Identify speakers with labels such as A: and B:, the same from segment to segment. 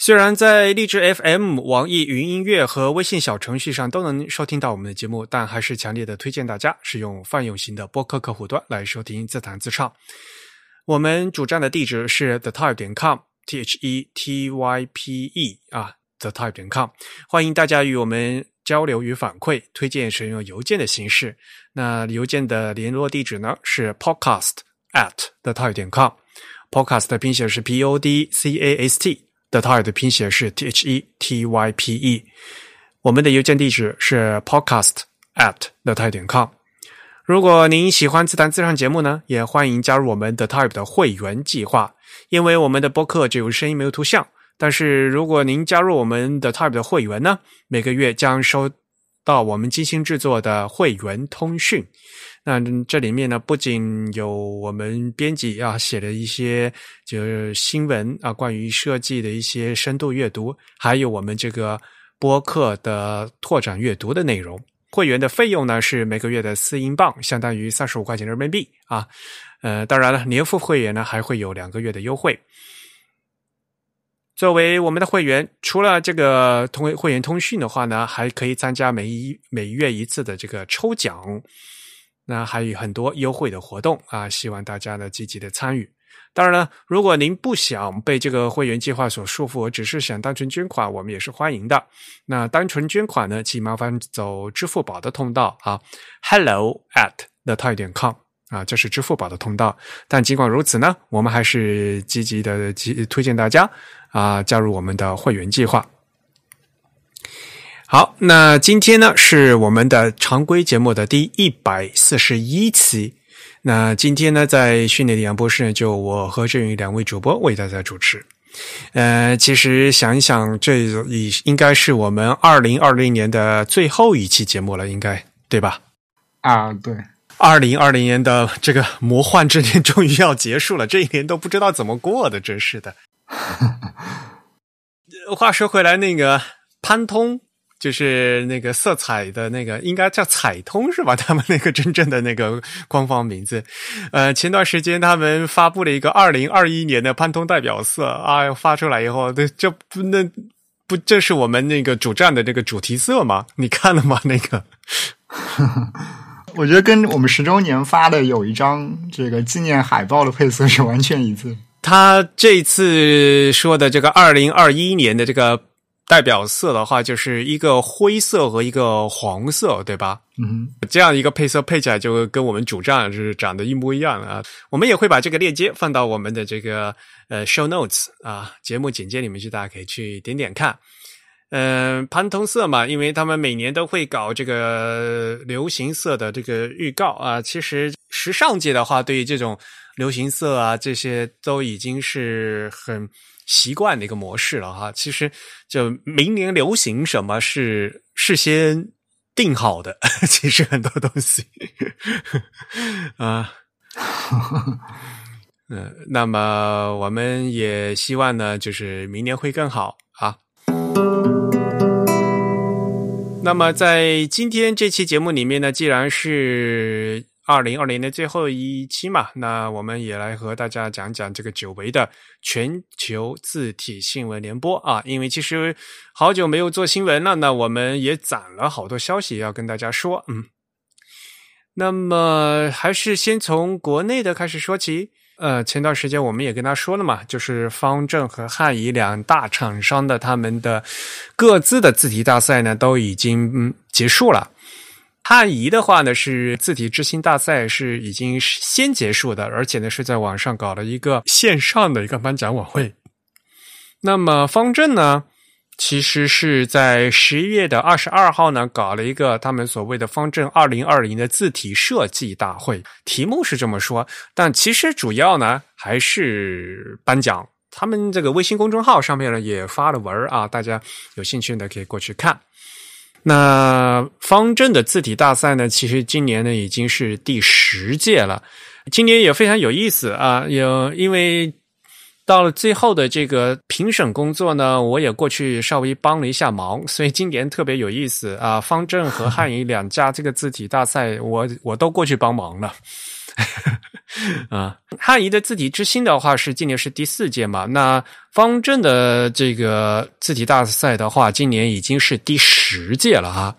A: 虽然在荔枝 FM、网易云音乐和微信小程序上都能收听到我们的节目，但还是强烈的推荐大家使用泛用型的播客客户端来收听自弹自唱。我们主站的地址是 thetype 点 com，t h e t y p e 啊，thetype 点 com，欢迎大家与我们交流与反馈，推荐使用邮件的形式。那邮件的联络地址呢是 podcast at thetype 点 com，podcast 的拼写是 p o d c a s t。The Type 的拼写是 T H E T Y P E，我们的邮件地址是 podcast at the type 点 com。如果您喜欢自弹自唱节目呢，也欢迎加入我们的 Type 的会员计划。因为我们的播客只有声音没有图像，但是如果您加入我们的 Type 的会员呢，每个月将收到我们精心制作的会员通讯。那这里面呢，不仅有我们编辑啊写的一些就是新闻啊，关于设计的一些深度阅读，还有我们这个播客的拓展阅读的内容。会员的费用呢是每个月的四英镑，相当于三十五块钱人民币啊。呃，当然了，年付会员呢还会有两个月的优惠。作为我们的会员，除了这个通会员通讯的话呢，还可以参加每一每月一次的这个抽奖。那还有很多优惠的活动啊，希望大家呢积极的参与。当然了，如果您不想被这个会员计划所束缚，只是想单纯捐款，我们也是欢迎的。那单纯捐款呢，请麻烦走支付宝的通道啊，hello at the t i 点 com 啊，这是支付宝的通道。但尽管如此呢，我们还是积极的推荐大家啊加入我们的会员计划。好，那今天呢是我们的常规节目的第一百四十一期。那今天呢，在训练的杨博士就我和郑宇两位主播为大家主持。呃，其实想一想，这已应该是我们二零二零年的最后一期节目了，应该对吧？
B: 啊，对，
A: 二零二零年的这个魔幻之年终于要结束了，这一年都不知道怎么过的，真是的。话说回来，那个潘通。就是那个色彩的那个，应该叫彩通是吧？他们那个真正的那个官方名字。呃，前段时间他们发布了一个二零二一年的潘通代表色啊，发出来以后，这这不那不这是我们那个主站的这个主题色吗？你看了吗？那个，
B: 我觉得跟我们十周年发的有一张这个纪念海报的配色是完全一致。
A: 他这次说的这个二零二一年的这个。代表色的话，就是一个灰色和一个黄色，对吧？
B: 嗯，
A: 这样一个配色配起来就跟我们主站是长得一模一样啊。我们也会把这个链接放到我们的这个呃 show notes 啊节目简介里面去，大家可以去点点看。嗯，潘通色嘛，因为他们每年都会搞这个流行色的这个预告啊。其实时尚界的话，对于这种流行色啊这些都已经是很。习惯的一个模式了哈，其实就明年流行什么是事先定好的，其实很多东西 啊，嗯，那么我们也希望呢，就是明年会更好啊。那么在今天这期节目里面呢，既然是。二零二零年最后一期嘛，那我们也来和大家讲讲这个久违的全球字体新闻联播啊。因为其实好久没有做新闻了，那我们也攒了好多消息要跟大家说。嗯，那么还是先从国内的开始说起。呃，前段时间我们也跟他说了嘛，就是方正和汉仪两大厂商的他们的各自的字体大赛呢，都已经嗯结束了。汉仪的话呢，是字体之星大赛是已经先结束的，而且呢是在网上搞了一个线上的一个颁奖晚会。那么方正呢，其实是在十一月的二十二号呢，搞了一个他们所谓的方正二零二零的字体设计大会，题目是这么说，但其实主要呢还是颁奖。他们这个微信公众号上面呢也发了文啊，大家有兴趣的可以过去看。那方正的字体大赛呢，其实今年呢已经是第十届了。今年也非常有意思啊，有因为到了最后的这个评审工作呢，我也过去稍微帮了一下忙，所以今年特别有意思啊。方正和汉仪两家这个字体大赛，我我都过去帮忙了。啊，汉仪的字体之星的话是今年是第四届嘛？那方正的这个字体大赛的话，今年已经是第十届了哈，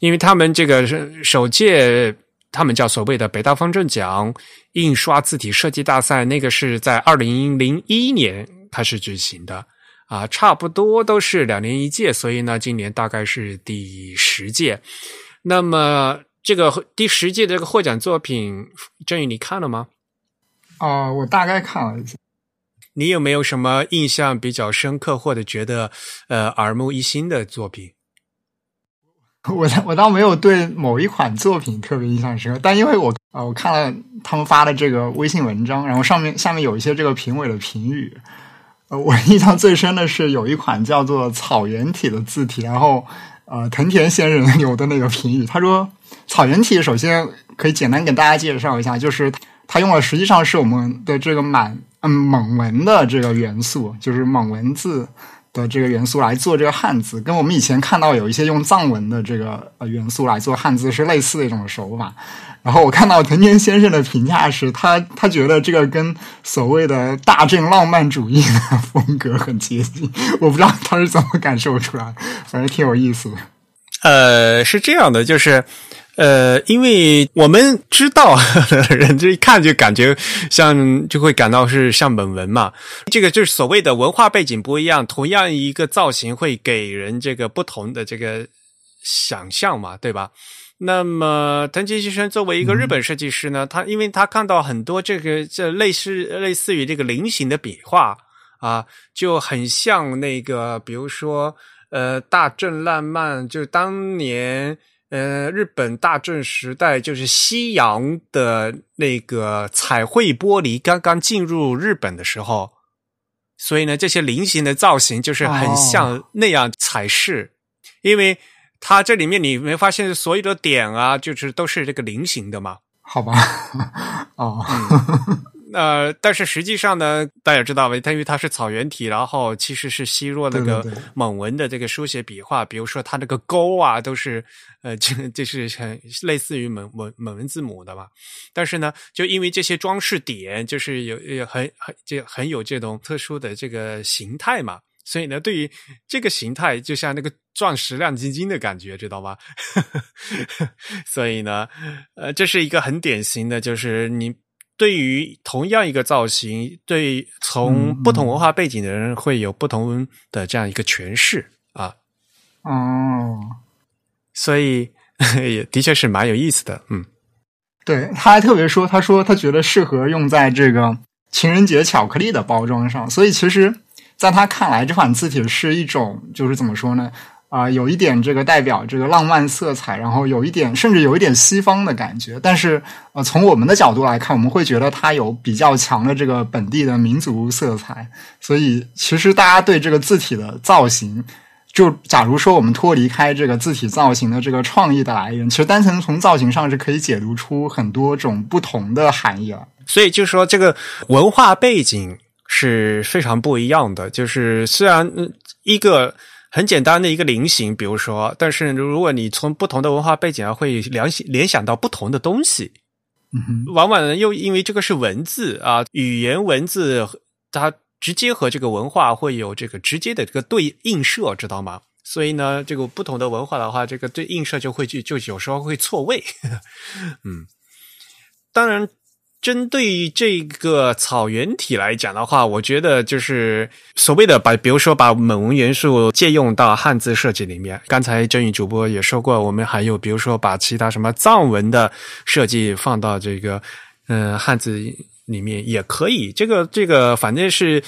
A: 因为他们这个首届。他们叫所谓的北大方正奖印刷字体设计大赛，那个是在二零零一年开始举行的啊，差不多都是两年一届，所以呢，今年大概是第十届。那么这个第十届的这个获奖作品，郑宇你看了吗？
B: 啊，我大概看了一下。
A: 你有没有什么印象比较深刻或者觉得呃耳目一新的作品？
B: 我我倒没有对某一款作品特别印象深刻，但因为我啊，我看了他们发的这个微信文章，然后上面下面有一些这个评委的评语，呃，我印象最深的是有一款叫做草原体的字体，然后呃，藤田先生 有的那个评语，他说草原体首先可以简单给大家介绍一下，就是他用了实际上是我们的这个满嗯蒙文的这个元素，就是蒙文字。的这个元素来做这个汉字，跟我们以前看到有一些用藏文的这个呃元素来做汉字是类似的一种手法。然后我看到藤田先生的评价是他 他觉得这个跟所谓的大正浪漫主义的风格很接近。我不知道他是怎么感受出来，反正挺有意思的。
A: 呃，是这样的，就是。呃，因为我们知道人这一看就感觉像，就会感到是像本文嘛。这个就是所谓的文化背景不一样，同样一个造型会给人这个不同的这个想象嘛，对吧？那么藤井先生作为一个日本设计师呢，他因为他看到很多这个这类似类似于这个菱形的笔画啊，就很像那个，比如说呃大正浪漫，就当年。呃，日本大正时代就是西洋的那个彩绘玻璃刚刚进入日本的时候，所以呢，这些菱形的造型就是很像那样彩饰，因为它这里面你没发现所有的点啊，就是都是这个菱形的吗？
B: 好吧，哦。
A: 呃，但是实际上呢，大家知道吧？它因为它是草原体，然后其实是吸入那个蒙文的这个书写笔画，比如说它那个勾啊，都是呃，这这是很类似于蒙蒙蒙文字母的嘛。但是呢，就因为这些装饰点，就是有有很很就很有这种特殊的这个形态嘛，所以呢，对于这个形态，就像那个钻石亮晶晶的感觉，知道吗？所以呢，呃，这是一个很典型的，就是你。对于同样一个造型，对从不同文化背景的人会有不同的这样一个诠释啊。
B: 哦，
A: 所以 也的确是蛮有意思的。嗯，
B: 对，他还特别说，他说他觉得适合用在这个情人节巧克力的包装上。所以其实，在他看来，这款字体是一种，就是怎么说呢？啊，有一点这个代表这个浪漫色彩，然后有一点甚至有一点西方的感觉。但是，呃，从我们的角度来看，我们会觉得它有比较强的这个本地的民族色彩。所以，其实大家对这个字体的造型，就假如说我们脱离开这个字体造型的这个创意的来源，其实单纯从造型上是可以解读出很多种不同的含义了。
A: 所以，就是说这个文化背景是非常不一样的。就是虽然一个。很简单的一个菱形，比如说，但是如果你从不同的文化背景啊，会联联想到不同的东西。
B: 嗯，
A: 往往呢，又因为这个是文字啊，语言文字，它直接和这个文化会有这个直接的这个对映射，知道吗？所以呢，这个不同的文化的话，这个对映射就会就就有时候会错位。嗯，当然。针对这个草原体来讲的话，我觉得就是所谓的把，比如说把蒙文元素借用到汉字设计里面。刚才郑宇主播也说过，我们还有比如说把其他什么藏文的设计放到这个嗯汉字里面也可以。这个这个反正是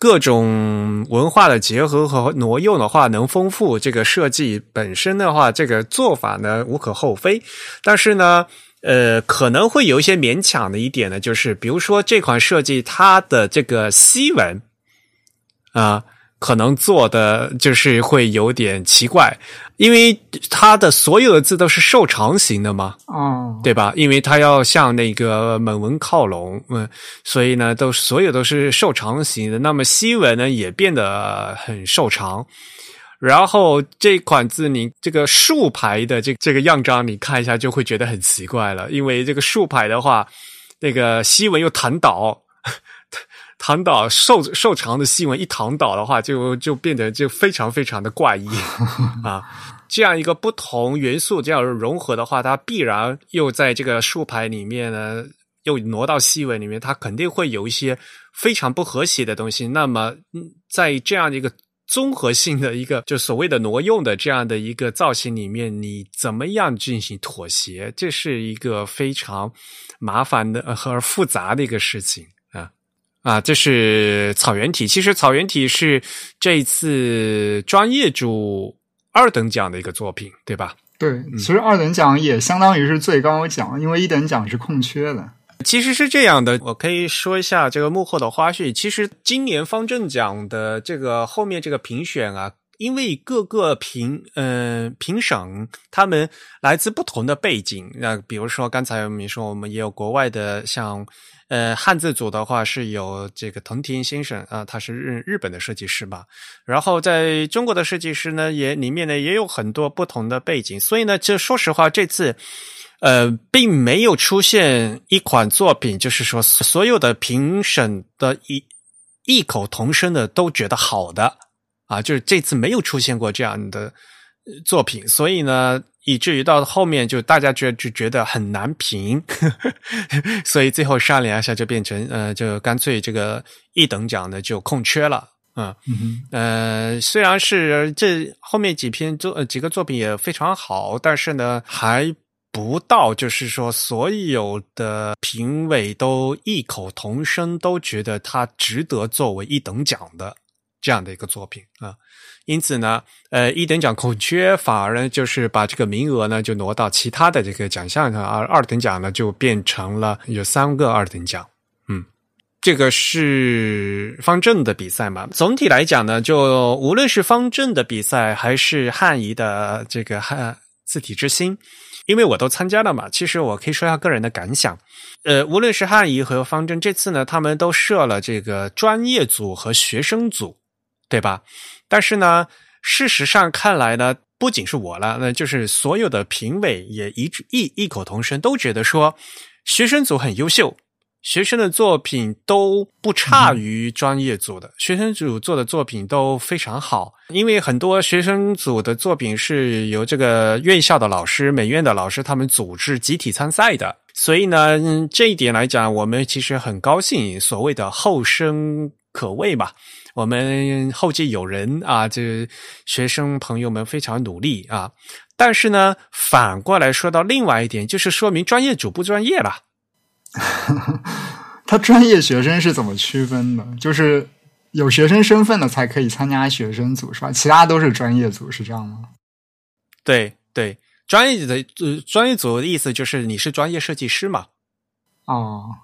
A: 各种文化的结合和挪用的话，能丰富这个设计本身的话，这个做法呢无可厚非。但是呢。呃，可能会有一些勉强的一点呢，就是比如说这款设计它的这个西文啊，可能做的就是会有点奇怪，因为它的所有的字都是瘦长型的嘛，
B: 哦，
A: 对吧？因为它要向那个蒙文靠拢，嗯，所以呢，都所有都是瘦长型的。那么西文呢，也变得很瘦长。然后这款字，你这个竖排的这这个样章，你看一下就会觉得很奇怪了，因为这个竖排的话，那个西文又弹倒。躺倒瘦瘦长的西文一躺倒的话，就就变得就非常非常的怪异 啊！这样一个不同元素这样融合的话，它必然又在这个竖排里面呢，又挪到西文里面，它肯定会有一些非常不和谐的东西。那么，在这样的一个综合性的一个就所谓的挪用的这样的一个造型里面，你怎么样进行妥协？这是一个非常麻烦的和复杂的一个事情。啊啊，这是草原体。其实草原体是这一次专业组二等奖的一个作品，对吧？
B: 对，其实二等奖也相当于是最高奖，因为一等奖是空缺的。
A: 其实是这样的，我可以说一下这个幕后的花絮。其实今年方正奖的这个后面这个评选啊，因为各个评嗯评审他们来自不同的背景，那比如说刚才我们说，我们也有国外的像。呃，汉字组的话是有这个藤田先生啊，他是日日本的设计师吧。然后在中国的设计师呢，也里面呢也有很多不同的背景，所以呢，这说实话，这次呃，并没有出现一款作品，就是说所有的评审的一异口同声的都觉得好的啊，就是这次没有出现过这样的作品，所以呢。以至于到后面就大家觉就觉得很难评，所以最后商量一下就变成呃，就干脆这个一等奖呢就空缺了，嗯，呃，虽然是这后面几篇作几个作品也非常好，但是呢还不到就是说所有的评委都异口同声都觉得他值得作为一等奖的这样的一个作品啊。因此呢，呃，一等奖空缺，反而呢就是把这个名额呢就挪到其他的这个奖项上，而二等奖呢就变成了有三个二等奖。嗯，这个是方正的比赛嘛？总体来讲呢，就无论是方正的比赛，还是汉仪的这个汉字体之星，因为我都参加了嘛，其实我可以说一下个人的感想。呃，无论是汉仪和方正，这次呢，他们都设了这个专业组和学生组，对吧？但是呢，事实上看来呢，不仅是我了，那就是所有的评委也一致异异口同声，都觉得说学生组很优秀，学生的作品都不差于专业组的，学生组做的作品都非常好。因为很多学生组的作品是由这个院校的老师、美院的老师他们组织集体参赛的，所以呢，这一点来讲，我们其实很高兴，所谓的后生可畏吧。我们后继有人啊，这学生朋友们非常努力啊。但是呢，反过来说到另外一点，就是说明专业组不专业了。
B: 他专业学生是怎么区分的？就是有学生身份的才可以参加学生组，是吧？其他都是专业组，是这样吗？
A: 对对，专业的呃，专业组的意思就是你是专业设计师嘛？
B: 哦。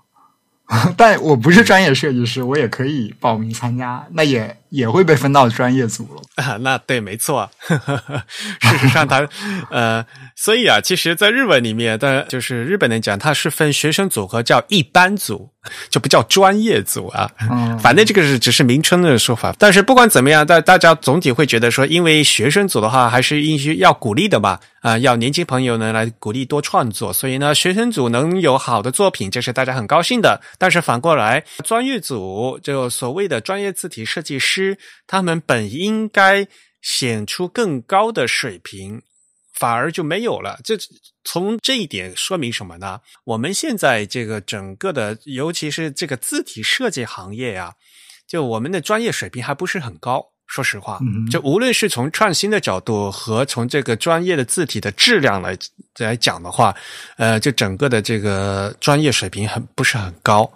B: 但我不是专业设计师，我也可以报名参加，那也也会被分到专业组了
A: 啊。那对，没错。事实上，他呃，所以啊，其实，在日文里面的，就是日本人讲，它是分学生组和叫一般组。就不叫专业组啊，嗯反正这个是只是名称的说法。但是不管怎么样，大大家总体会觉得说，因为学生组的话还是应需要鼓励的嘛，啊，要年轻朋友呢来鼓励多创作，所以呢，学生组能有好的作品，这是大家很高兴的。但是反过来，专业组就所谓的专业字体设计师，他们本应该显出更高的水平。反而就没有了。这从这一点说明什么呢？我们现在这个整个的，尤其是这个字体设计行业呀，就我们的专业水平还不是很高。说实话，就无论是从创新的角度和从这个专业的字体的质量来来讲的话，呃，就整个的这个专业水平很不是很高。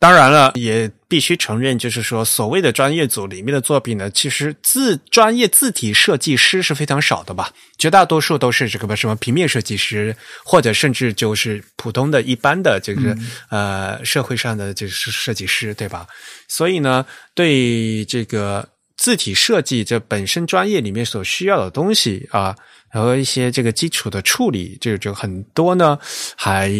A: 当然了，也必须承认，就是说，所谓的专业组里面的作品呢，其实字专业字体设计师是非常少的吧，绝大多数都是这个什么平面设计师，或者甚至就是普通的一般的这个呃社会上的就是设计师，对吧？所以呢，对这个字体设计这本身专业里面所需要的东西啊，和一些这个基础的处理，这就很多呢，还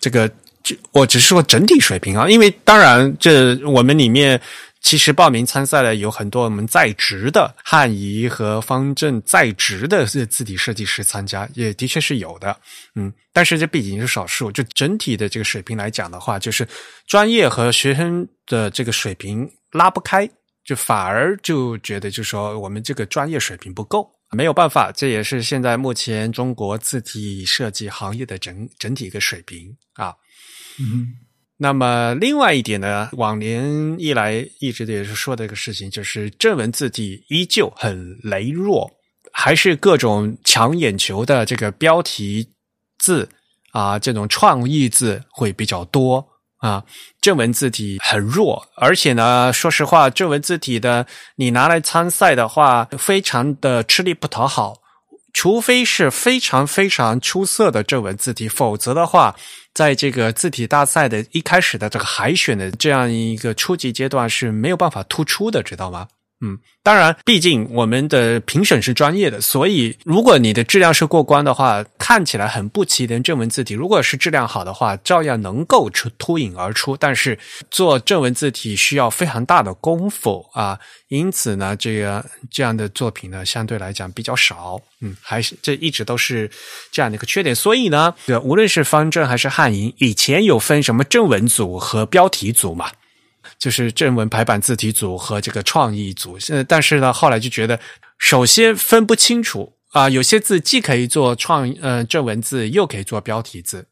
A: 这个，就我只是说整体水平啊，因为当然这我们里面。其实报名参赛的有很多我们在职的汉仪和方正在职的字体设计师参加，也的确是有的，嗯，但是这毕竟是少数。就整体的这个水平来讲的话，就是专业和学生的这个水平拉不开，就反而就觉得就说我们这个专业水平不够，没有办法，这也是现在目前中国字体设计行业的整整体一个水平啊，
B: 嗯。
A: 那么，另外一点呢，往年一来一直也是说的一个事情，就是正文字体依旧很羸弱，还是各种抢眼球的这个标题字啊，这种创意字会比较多啊。正文字体很弱，而且呢，说实话，正文字体的你拿来参赛的话，非常的吃力不讨好。除非是非常非常出色的正文字体，否则的话，在这个字体大赛的一开始的这个海选的这样一个初级阶段是没有办法突出的，知道吗？嗯，当然，毕竟我们的评审是专业的，所以如果你的质量是过关的话，看起来很不起眼正文字体，如果是质量好的话，照样能够出脱颖而出。但是做正文字体需要非常大的功夫啊，因此呢，这个这样的作品呢，相对来讲比较少。嗯，还是这一直都是这样的一个缺点。所以呢，对无论是方正还是汉银，以前有分什么正文组和标题组嘛。就是正文排版字体组和这个创意组，呃，但是呢，后来就觉得，首先分不清楚啊，有些字既可以做创呃正文字，又可以做标题字，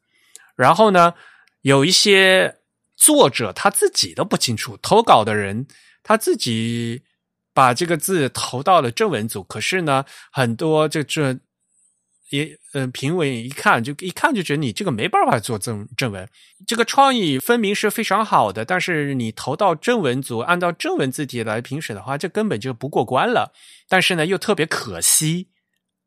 A: 然后呢，有一些作者他自己都不清楚，投稿的人他自己把这个字投到了正文组，可是呢，很多这这。也嗯，评委一看就一看就觉得你这个没办法做正正文，这个创意分明是非常好的，但是你投到正文组，按照正文字体来评审的话，这根本就不过关了。但是呢，又特别可惜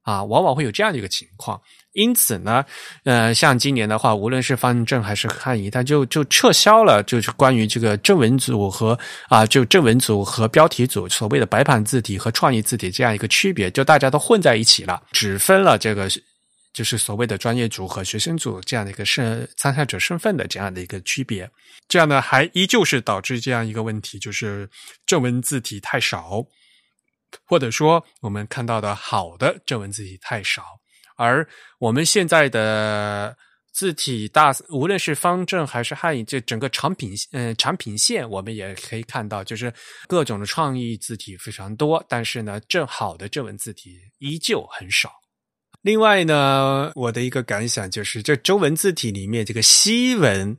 A: 啊，往往会有这样的一个情况。因此呢，呃，像今年的话，无论是方正还是汉仪，他就就撤销了，就是关于这个正文组和啊，就正文组和标题组所谓的白板字体和创意字体这样一个区别，就大家都混在一起了，只分了这个就是所谓的专业组和学生组这样的一个身参赛者身份的这样的一个区别。这样呢，还依旧是导致这样一个问题，就是正文字体太少，或者说我们看到的好的正文字体太少。而我们现在的字体大，无论是方正还是汉语，这整个产品，嗯，产品线我们也可以看到，就是各种的创意字体非常多，但是呢，正好的正文字体依旧很少。另外呢，我的一个感想就是，这中文字体里面这个西文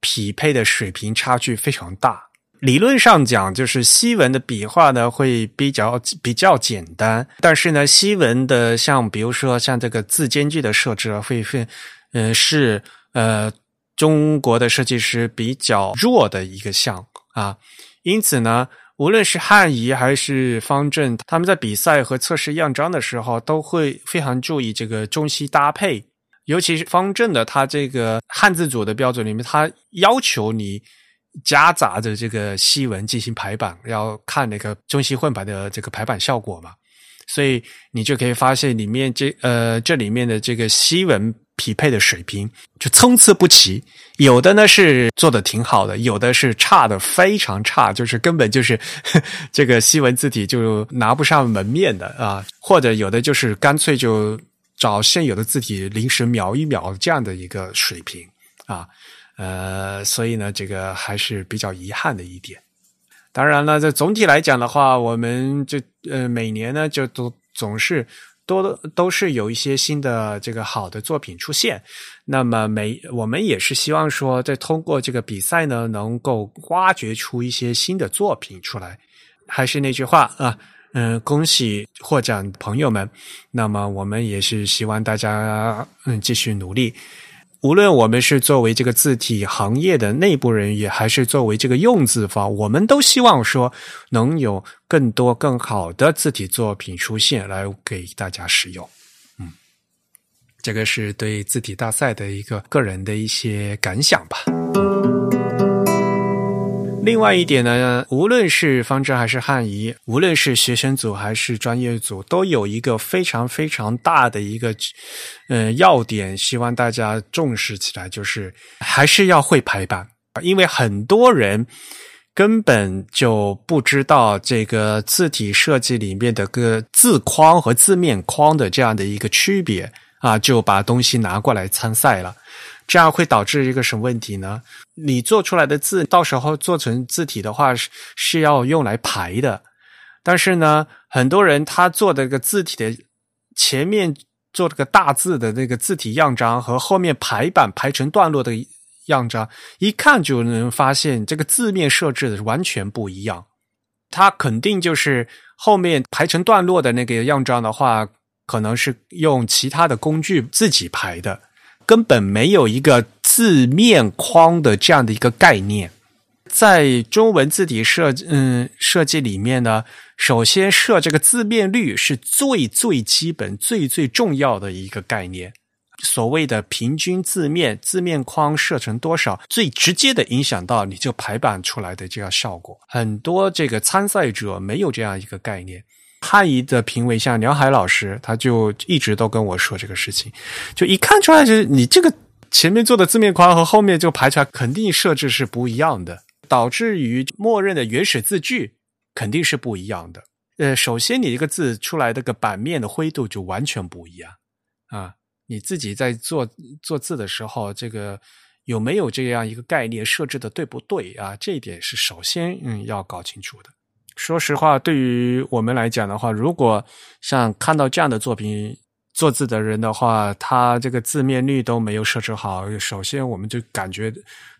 A: 匹配的水平差距非常大。理论上讲，就是西文的笔画呢会比较比较简单，但是呢，西文的像比如说像这个字间距的设置会会，呃是呃中国的设计师比较弱的一个项啊，因此呢，无论是汉仪还是方正，他们在比赛和测试样章的时候都会非常注意这个中西搭配，尤其是方正的，它这个汉字组的标准里面，它要求你。夹杂着这个西文进行排版，要看那个中西混排的这个排版效果嘛，所以你就可以发现里面这呃这里面的这个西文匹配的水平就参差不齐，有的呢是做的挺好的，有的是差的非常差，就是根本就是 这个西文字体就拿不上门面的啊，或者有的就是干脆就找现有的字体临时描一描这样的一个水平啊。呃，所以呢，这个还是比较遗憾的一点。当然了，这总体来讲的话，我们就呃每年呢就都总是多都是有一些新的这个好的作品出现。那么每我们也是希望说，在通过这个比赛呢，能够挖掘出一些新的作品出来。还是那句话啊，嗯，恭喜获奖朋友们。那么我们也是希望大家嗯继续努力。无论我们是作为这个字体行业的内部人员，还是作为这个用字方，我们都希望说能有更多更好的字体作品出现，来给大家使用。嗯，这个是对字体大赛的一个个人的一些感想吧。另外一点呢，无论是方正还是汉仪，无论是学生组还是专业组，都有一个非常非常大的一个，呃，要点，希望大家重视起来，就是还是要会排版，因为很多人根本就不知道这个字体设计里面的个字框和字面框的这样的一个区别啊，就把东西拿过来参赛了。这样会导致一个什么问题呢？你做出来的字，到时候做成字体的话是是要用来排的，但是呢，很多人他做的个字体的前面做这个大字的那个字体样章和后面排版排成段落的样章，一看就能发现这个字面设置的完全不一样。它肯定就是后面排成段落的那个样章的话，可能是用其他的工具自己排的。根本没有一个字面框的这样的一个概念，在中文字体设嗯设计里面呢，首先设这个字面率是最最基本、最最重要的一个概念。所谓的平均字面字面框设成多少，最直接的影响到你就排版出来的这个效果。很多这个参赛者没有这样一个概念。汉仪的评委像梁海老师，他就一直都跟我说这个事情，就一看出来就是你这个前面做的字面框和后面就排出来肯定设置是不一样的，导致于默认的原始字句肯定是不一样的。呃，首先你这个字出来的个版面的灰度就完全不一样啊！你自己在做做字的时候，这个有没有这样一个概念设置的对不对啊？这一点是首先嗯要搞清楚的。说实话，对于我们来讲的话，如果像看到这样的作品做字的人的话，他这个字面率都没有设置好，首先我们就感觉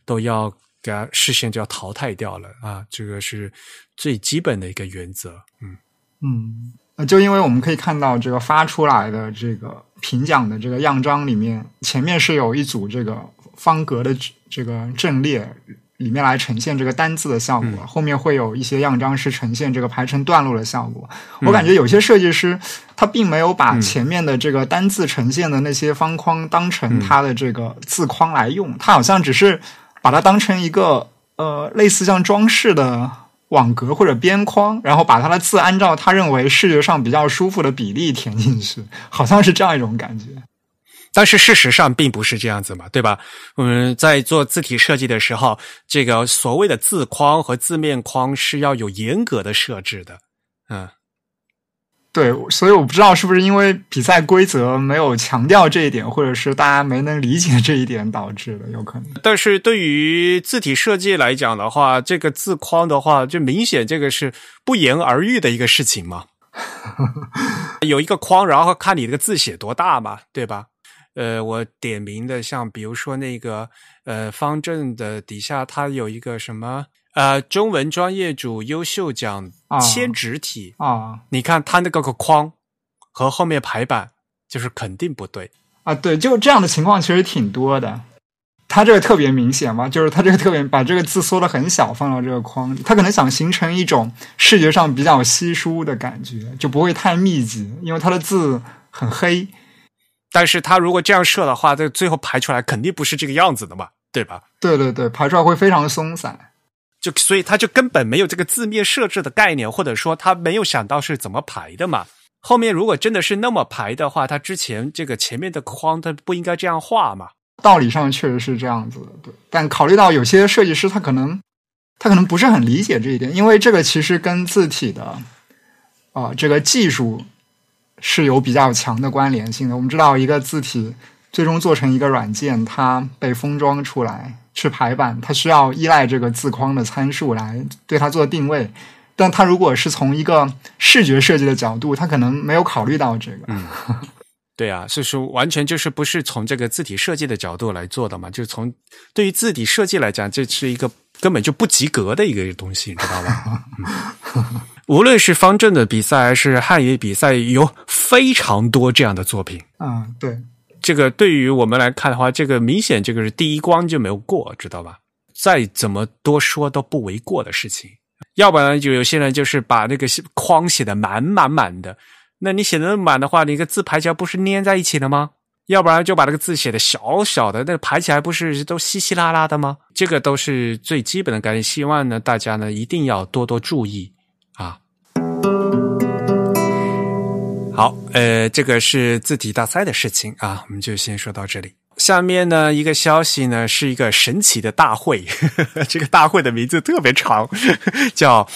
A: 都要给视线就要淘汰掉了啊！这个是最基本的一个原则。嗯
B: 嗯，呃，就因为我们可以看到这个发出来的这个评奖的这个样章里面，前面是有一组这个方格的这个阵列。里面来呈现这个单字的效果，后面会有一些样章是呈现这个排成段落的效果。我感觉有些设计师他并没有把前面的这个单字呈现的那些方框当成他的这个字框来用，他好像只是把它当成一个呃类似像装饰的网格或者边框，然后把它的字按照他认为视觉上比较舒服的比例填进去，好像是这样一种感觉。
A: 但是事实上并不是这样子嘛，对吧？我们在做字体设计的时候，这个所谓的字框和字面框是要有严格的设置的。嗯，
B: 对，所以我不知道是不是因为比赛规则没有强调这一点，或者是大家没能理解这一点导致的，有可能。
A: 但是对于字体设计来讲的话，这个字框的话，就明显这个是不言而喻的一个事情嘛。有一个框，然后看你这个字写多大嘛，对吧？呃，我点名的像比如说那个呃方正的底下，它有一个什么呃中文专业组优秀奖千纸体
B: 啊，
A: 你看它那个个框和后面排版就是肯定不对
B: 啊，对，就这样的情况其实挺多的。它这个特别明显嘛，就是它这个特别把这个字缩的很小，放到这个框里，它可能想形成一种视觉上比较稀疏的感觉，就不会太密集，因为它的字很黑。
A: 但是他如果这样设的话，这最后排出来肯定不是这个样子的嘛，对吧？
B: 对对对，排出来会非常松散，
A: 就所以他就根本没有这个字面设置的概念，或者说他没有想到是怎么排的嘛。后面如果真的是那么排的话，他之前这个前面的框他不应该这样画嘛？
B: 道理上确实是这样子的，对。但考虑到有些设计师他可能他可能不是很理解这一点，因为这个其实跟字体的啊这个技术。是有比较强的关联性的。我们知道，一个字体最终做成一个软件，它被封装出来去排版，它需要依赖这个字框的参数来对它做定位。但它如果是从一个视觉设计的角度，它可能没有考虑到这个。
A: 嗯，对啊，所以说完全就是不是从这个字体设计的角度来做的嘛？就是从对于字体设计来讲，这是一个根本就不及格的一个东西，你知道吗？无论是方正的比赛还是汉语比赛，有非常多这样的作品。
B: 嗯，对，
A: 这个对于我们来看的话，这个明显这个是第一关就没有过，知道吧？再怎么多说都不为过的事情。要不然就有些人就是把那个框写的满满满的，那你写的那么满的话，你个字排起来不是粘在一起的吗？要不然就把这个字写的小小的，那排起来不是都稀稀拉拉的吗？这个都是最基本的概念，希望呢大家呢一定要多多注意啊。好，呃，这个是字体大赛的事情啊，我们就先说到这里。下面呢一个消息呢是一个神奇的大会，这个大会的名字特别长，叫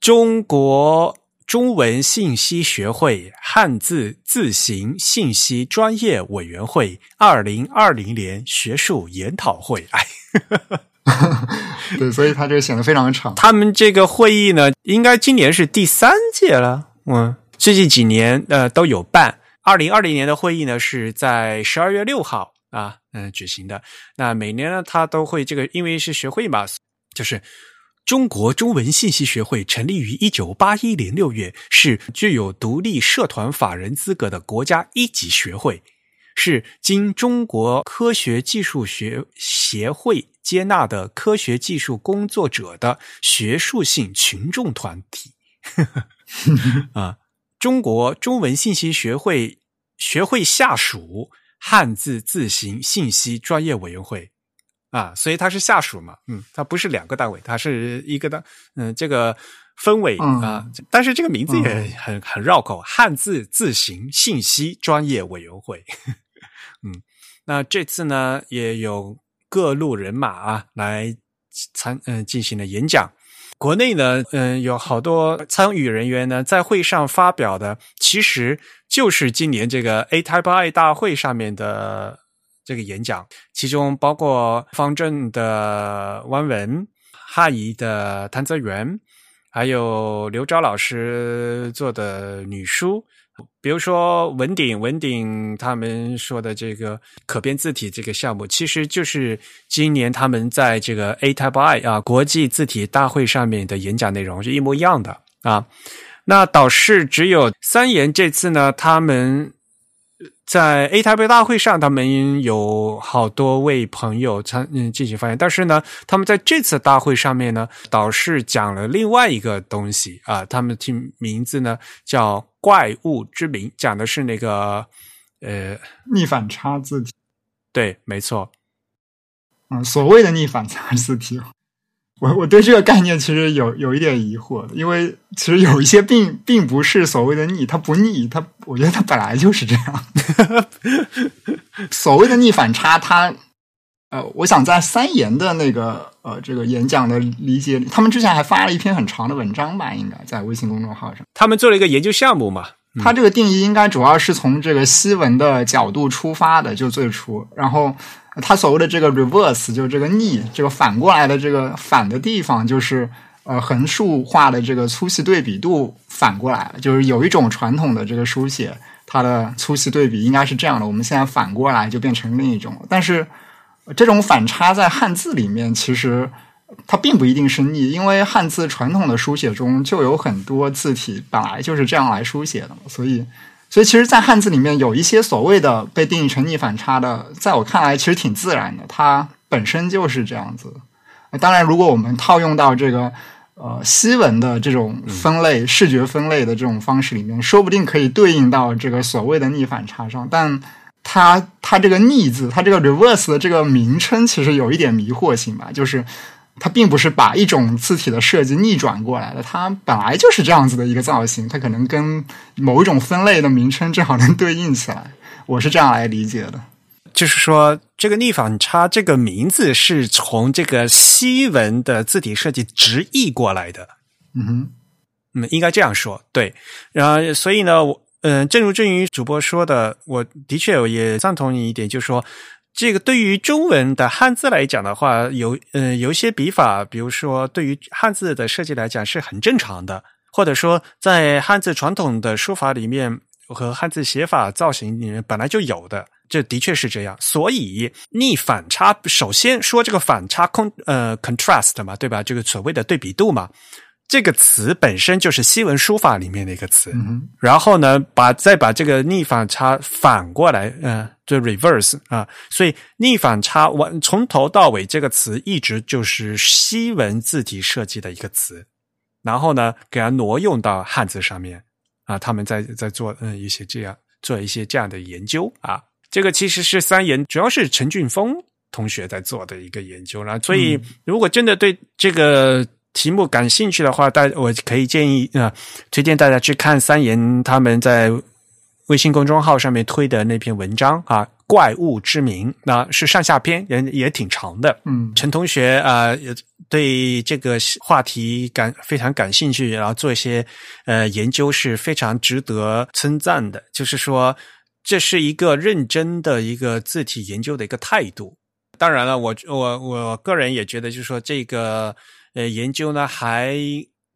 A: 中国。中文信息学会汉字字形信息专业委员会二零二零年学术研讨会，哎，
B: 对，所以他这个显得非常的长。
A: 他们这个会议呢，应该今年是第三届了。嗯，最近几年呃都有办。二零二零年的会议呢是在十二月六号啊，嗯举行的。那每年呢，他都会这个，因为是学会嘛，就是。中国中文信息学会成立于一九八一年六月，是具有独立社团法人资格的国家一级学会，是经中国科学技术学协会接纳的科学技术工作者的学术性群众团体。啊，中国中文信息学会学会下属汉字字形信息专业委员会。啊，所以它是下属嘛，嗯，它不是两个单位，它是一个单，嗯，这个分委啊，但是这个名字也很很绕口，汉字字形信息专业委员会，嗯，那这次呢也有各路人马啊来参嗯进行了演讲，国内呢嗯有好多参与人员呢在会上发表的，其实就是今年这个 A Type I 大会上面的。这个演讲，其中包括方正的汪文、汉仪的谭泽元，还有刘钊老师做的女书，比如说文鼎、文鼎他们说的这个可变字体这个项目，其实就是今年他们在这个 A Type I 啊国际字体大会上面的演讲内容是一模一样的啊。那导师只有三言，这次呢，他们。在 A 台北大会上，他们有好多位朋友参嗯进行发言，但是呢，他们在这次大会上面呢，导师讲了另外一个东西啊，他们听名字呢叫“怪物之名”，讲的是那个呃
B: 逆反差字体。
A: 对，没错。
B: 嗯，所谓的逆反差字体。我我对这个概念其实有有一点疑惑，因为其实有一些并并不是所谓的逆，它不逆，它我觉得它本来就是这样。所谓的逆反差，它呃，我想在三言的那个呃这个演讲的理解里，他们之前还发了一篇很长的文章吧，应该在微信公众号上。
A: 他们做了一个研究项目嘛，
B: 它这个定义应该主要是从这个西文的角度出发的，就最初，然后。他所谓的这个 reverse 就是这个逆，这个反过来的这个反的地方，就是呃横竖画的这个粗细对比度反过来了。就是有一种传统的这个书写，它的粗细对比应该是这样的，我们现在反过来就变成另一种。但是这种反差在汉字里面，其实它并不一定是逆，因为汉字传统的书写中就有很多字体本来就是这样来书写的，所以。所以，其实，在汉字里面有一些所谓的被定义成逆反差的，在我看来，其实挺自然的，它本身就是这样子。当然，如果我们套用到这个呃西文的这种分类、视觉分类的这种方式里面，说不定可以对应到这个所谓的逆反差上。但它它这个逆字，它这个 reverse 的这个名称，其实有一点迷惑性吧，就是。它并不是把一种字体的设计逆转过来的，它本来就是这样子的一个造型，它可能跟某一种分类的名称正好能对应起来。我是这样来理解的，
A: 就是说这个逆反差这个名字是从这个西文的字体设计直译过来的。
B: 嗯哼，
A: 嗯，应该这样说，对。然后，所以呢，我嗯，正如正宇主播说的，我的确也赞同你一点，就是说。这个对于中文的汉字来讲的话，有呃有一些笔法，比如说对于汉字的设计来讲是很正常的，或者说在汉字传统的书法里面和汉字写法造型里面本来就有的，这的确是这样。所以逆反差，首先说这个反差空呃 contrast 嘛，对吧？这个所谓的对比度嘛。这个词本身就是西文书法里面的一个词，然后呢，把再把这个逆反差反过来，嗯，就 reverse 啊，所以逆反差完从头到尾这个词一直就是西文字体设计的一个词，然后呢，给它挪用到汉字上面啊，他们在在做嗯一些这样做一些这样的研究啊。这个其实是三言，主要是陈俊峰同学在做的一个研究了。所以，如果真的对这个题目感兴趣的话，大我可以建议啊，推荐大家去看三言他们在微信公众号上面推的那篇文章啊，《怪物之名》，那是上下篇，也也挺长的。
B: 嗯，
A: 陈同学啊，也对这个话题感非常感兴趣，然后做一些呃研究是非常值得称赞的。就是说，这是一个认真的一个字体研究的一个态度。当然了，我我我个人也觉得，就是说这个。呃，研究呢还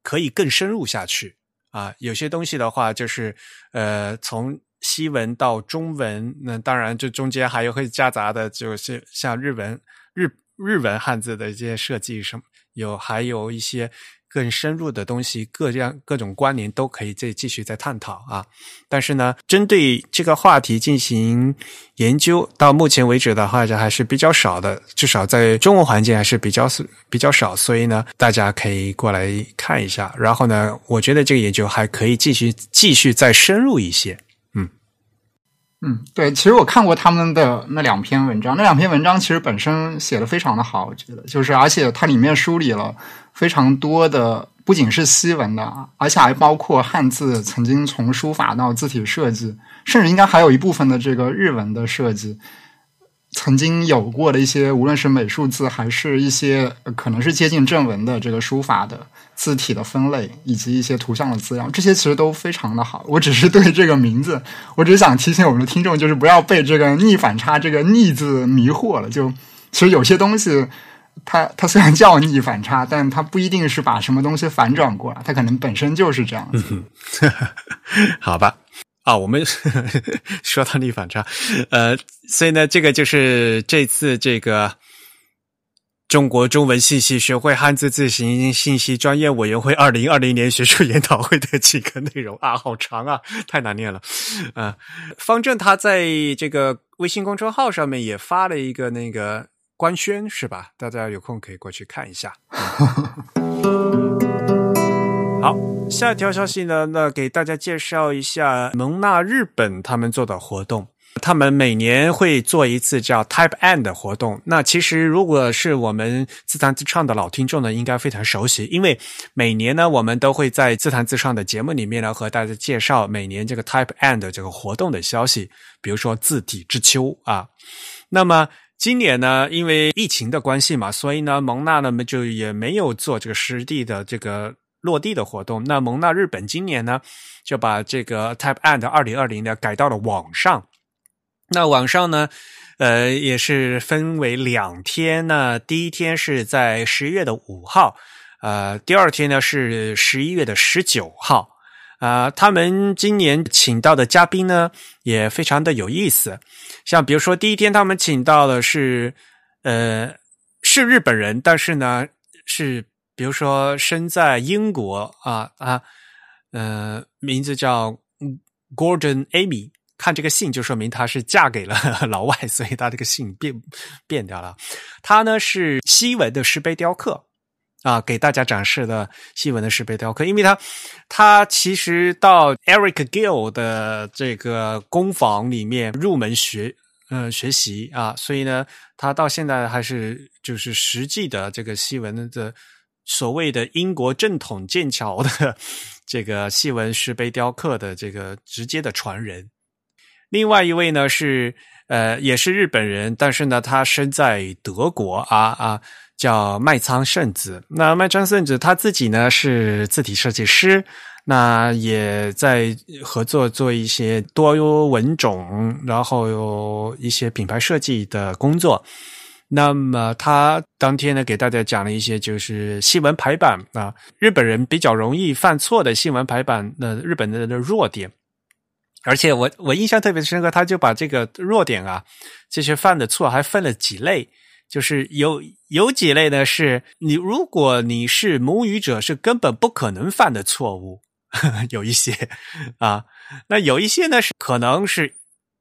A: 可以更深入下去啊。有些东西的话，就是呃，从西文到中文，那当然这中间还有会夹杂的，就是像日文日日文汉字的一些设计什么，有还有一些。更深入的东西，各样各种关联都可以再继续再探讨啊。但是呢，针对这个话题进行研究，到目前为止的话，这还是比较少的，至少在中文环境还是比较比较少。所以呢，大家可以过来看一下。然后呢，我觉得这个研究还可以继续继续再深入一些。嗯
B: 嗯，对，其实我看过他们的那两篇文章，那两篇文章其实本身写的非常的好，我觉得就是而且它里面梳理了。非常多的不仅是西文的，而且还包括汉字曾经从书法到字体设计，甚至应该还有一部分的这个日文的设计，曾经有过的一些，无论是美术字还是一些可能是接近正文的这个书法的字体的分类，以及一些图像的资料，这些其实都非常的好。我只是对这个名字，我只是想提醒我们的听众，就是不要被这个逆反差这个逆字迷惑了。就其实有些东西。它它虽然叫逆反差，但它不一定是把什么东西反转过来，它可能本身就是这样子。
A: 好吧，啊，我们 说到逆反差，呃，所以呢，这个就是这次这个中国中文信息学会汉字字形信息专业委员会二零二零年学术研讨会的几个内容啊，好长啊，太难念了。啊，方正他在这个微信公众号上面也发了一个那个。官宣是吧？大家有空可以过去看一下。好，下一条消息呢？那给大家介绍一下蒙纳日本他们做的活动。他们每年会做一次叫 Type N 的活动。那其实如果是我们自弹自唱的老听众呢，应该非常熟悉，因为每年呢，我们都会在自弹自唱的节目里面呢，和大家介绍每年这个 Type N 的这个活动的消息。比如说字体之秋啊，那么。今年呢，因为疫情的关系嘛，所以呢，蒙纳呢就也没有做这个实地的这个落地的活动。那蒙纳日本今年呢，就把这个 Type And 二零二零呢改到了网上。那网上呢，呃，也是分为两天呢。第一天是在十一月的五号，呃，第二天呢是十一月的十九号。啊，他们今年请到的嘉宾呢也非常的有意思，像比如说第一天他们请到的是，呃，是日本人，但是呢是比如说身在英国啊啊，呃，名字叫 Gordon Amy，看这个姓就说明她是嫁给了 老外，所以她这个姓变变掉了。他呢是西文的石碑雕刻。啊，给大家展示的西文的石碑雕刻，因为他他其实到 Eric Gill 的这个工坊里面入门学呃学习啊，所以呢，他到现在还是就是实际的这个西文的所谓的英国正统剑桥的这个西文石碑雕刻的这个直接的传人。另外一位呢是呃也是日本人，但是呢他生在德国啊啊。叫麦仓圣子，那麦仓圣子他自己呢是字体设计师，那也在合作做一些多文种，然后有一些品牌设计的工作。那么他当天呢给大家讲了一些就是新闻排版啊，日本人比较容易犯错的新闻排版的日本人的弱点，而且我我印象特别深刻，他就把这个弱点啊，这些犯的错还分了几类。就是有有几类呢？是你如果你是母语者，是根本不可能犯的错误，有一些啊。那有一些呢，是可能是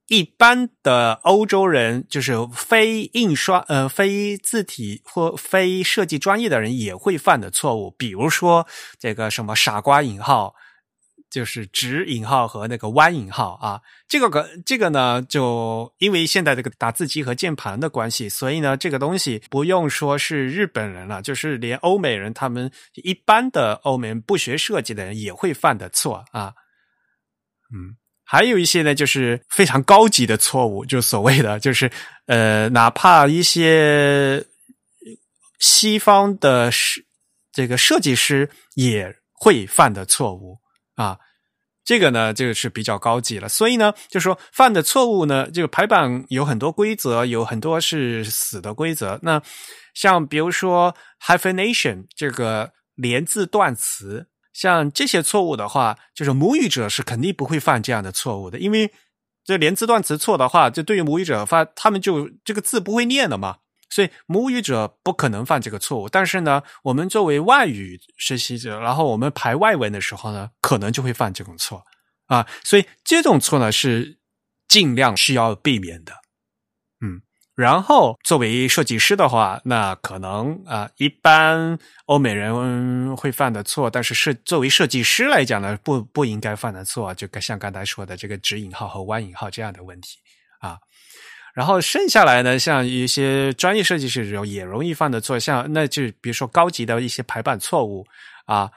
A: 一般的欧洲人，就是非印刷呃非字体或非设计专业的人也会犯的错误。比如说这个什么傻瓜引号，就是直引号和那个弯引号啊。这个个这个呢，就因为现在这个打字机和键盘的关系，所以呢，这个东西不用说是日本人了，就是连欧美人，他们一般的欧美人不学设计的人也会犯的错啊。嗯，还有一些呢，就是非常高级的错误，就所谓的就是呃，哪怕一些西方的设这个设计师也会犯的错误啊。这个呢，这个是比较高级了。所以呢，就说犯的错误呢，这个排版有很多规则，有很多是死的规则。那像比如说 hyphenation 这个连字断词，像这些错误的话，就是母语者是肯定不会犯这样的错误的，因为这连字断词错的话，就对于母语者发，他们就这个字不会念了嘛。所以母语者不可能犯这个错误，但是呢，我们作为外语学习者，然后我们排外文的时候呢，可能就会犯这种错啊。所以这种错呢是尽量是要避免的，嗯。然后作为设计师的话，那可能啊，一般欧美人会犯的错，但是设作为设计师来讲呢，不不应该犯的错，就像刚才说的这个直引号和弯引号这样的问题。然后剩下来呢，像一些专业设计师也容易犯的错，像那就比如说高级的一些排版错误啊，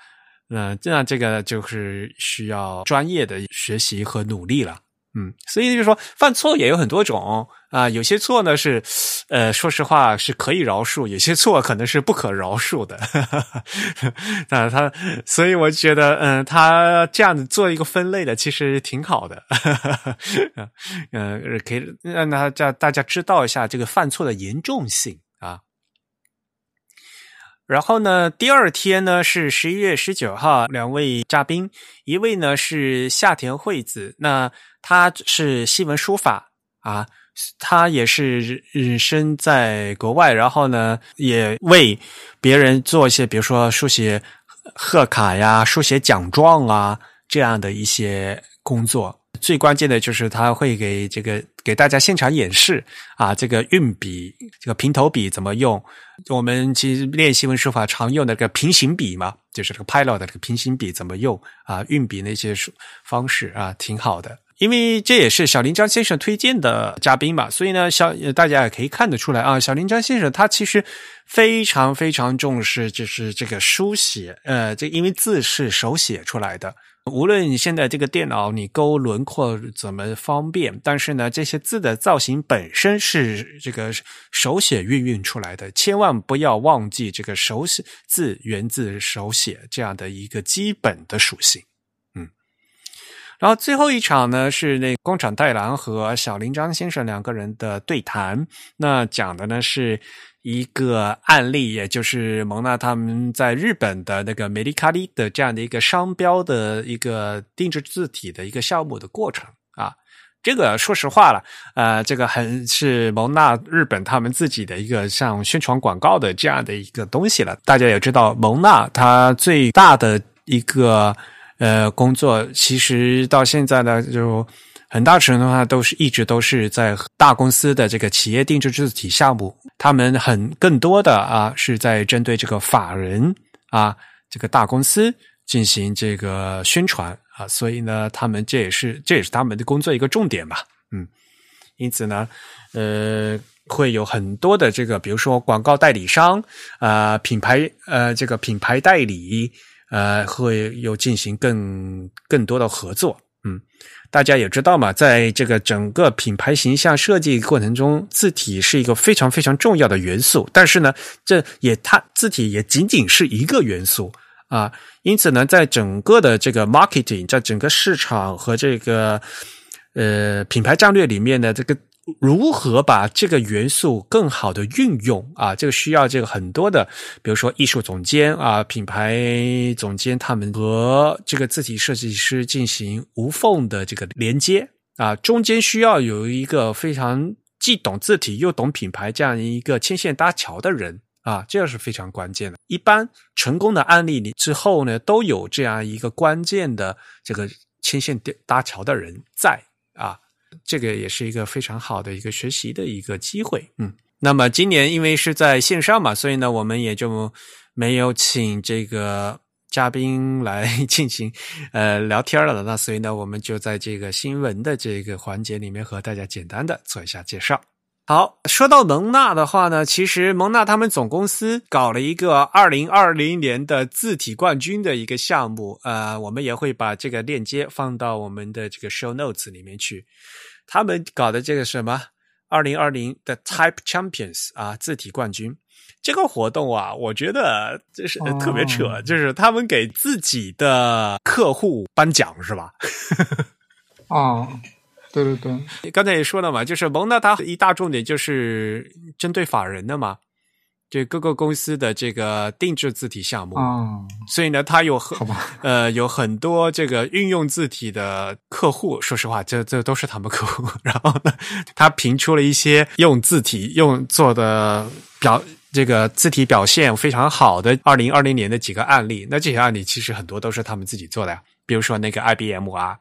A: 嗯，那这个就是需要专业的学习和努力了。嗯，所以就是说，犯错也有很多种啊。有些错呢是，呃，说实话是可以饶恕；有些错可能是不可饶恕的。啊，他，所以我觉得，嗯，他这样子做一个分类的，其实挺好的。嗯，可以让大家大家知道一下这个犯错的严重性。然后呢，第二天呢是十一月十九号，两位嘉宾，一位呢是夏田惠子，那。她是西文书法啊，她也是身在国外，然后呢，也为别人做一些，比如说书写贺卡呀、书写奖状啊这样的一些工作。最关键的就是他会给这个给大家现场演示啊，这个运笔、这个平头笔怎么用。我们其实练习文书法常用的这个平行笔嘛，就是这个 Pilot 的这个平行笔怎么用啊，运笔那些方式啊，挺好的。因为这也是小林张先生推荐的嘉宾嘛，所以呢，小大家也可以看得出来啊，小林张先生他其实非常非常重视，就是这个书写，呃，这因为字是手写出来的，无论你现在这个电脑你勾轮廓怎么方便，但是呢，这些字的造型本身是这个手写运运出来的，千万不要忘记这个手写字源自手写这样的一个基本的属性。然后最后一场呢是那工厂太郎和小林章先生两个人的对谈，那讲的呢是一个案例，也就是蒙娜他们在日本的那个美丽卡利的这样的一个商标的一个定制字体的一个项目的过程啊。这个说实话了，呃，这个很是蒙娜日本他们自己的一个像宣传广告的这样的一个东西了。大家也知道，蒙娜它最大的一个。呃，工作其实到现在呢，就很大程度上都是一直都是在大公司的这个企业定制字体项目，他们很更多的啊是在针对这个法人啊这个大公司进行这个宣传啊，所以呢，他们这也是这也是他们的工作一个重点吧，嗯，因此呢，呃，会有很多的这个，比如说广告代理商啊，品牌呃，这个品牌代理。呃，会有进行更更多的合作，嗯，大家也知道嘛，在这个整个品牌形象设计过程中，字体是一个非常非常重要的元素。但是呢，这也它字体也仅仅是一个元素啊。因此呢，在整个的这个 marketing，在整个市场和这个呃品牌战略里面的这个。如何把这个元素更好的运用啊？这个需要这个很多的，比如说艺术总监啊、品牌总监，他们和这个字体设计师进行无缝的这个连接啊，中间需要有一个非常既懂字体又懂品牌这样一个牵线搭桥的人啊，这个是非常关键的。一般成功的案例里之后呢，都有这样一个关键的这个牵线搭桥的人在啊。这个也是一个非常好的一个学习的一个机会，嗯。那么今年因为是在线上嘛，所以呢，我们也就没有请这个嘉宾来 进行呃聊天了，那所以呢，我们就在这个新闻的这个环节里面和大家简单的做一下介绍。好，说到蒙纳的话呢，其实蒙纳他们总公司搞了一个二零二零年的字体冠军的一个项目，呃，我们也会把这个链接放到我们的这个 show notes 里面去。他们搞的这个什么二零二零的 Type Champions 啊，字体冠军这个活动啊，我觉得这是特别扯，就是他们给自己的客户颁奖是吧？
B: 哦。对对对，
A: 刚才也说了嘛，就是蒙纳它一大重点就是针对法人的嘛，对各个公司的这个定制字体项目
B: 啊，
A: 所以呢，它有很
B: 好，
A: 呃，有很多这个运用字体的客户，说实话，这这都是他们客户。然后呢，他评出了一些用字体用做的表这个字体表现非常好的二零二零年的几个案例。那这些案例其实很多都是他们自己做的呀，比如说那个 IBM 啊。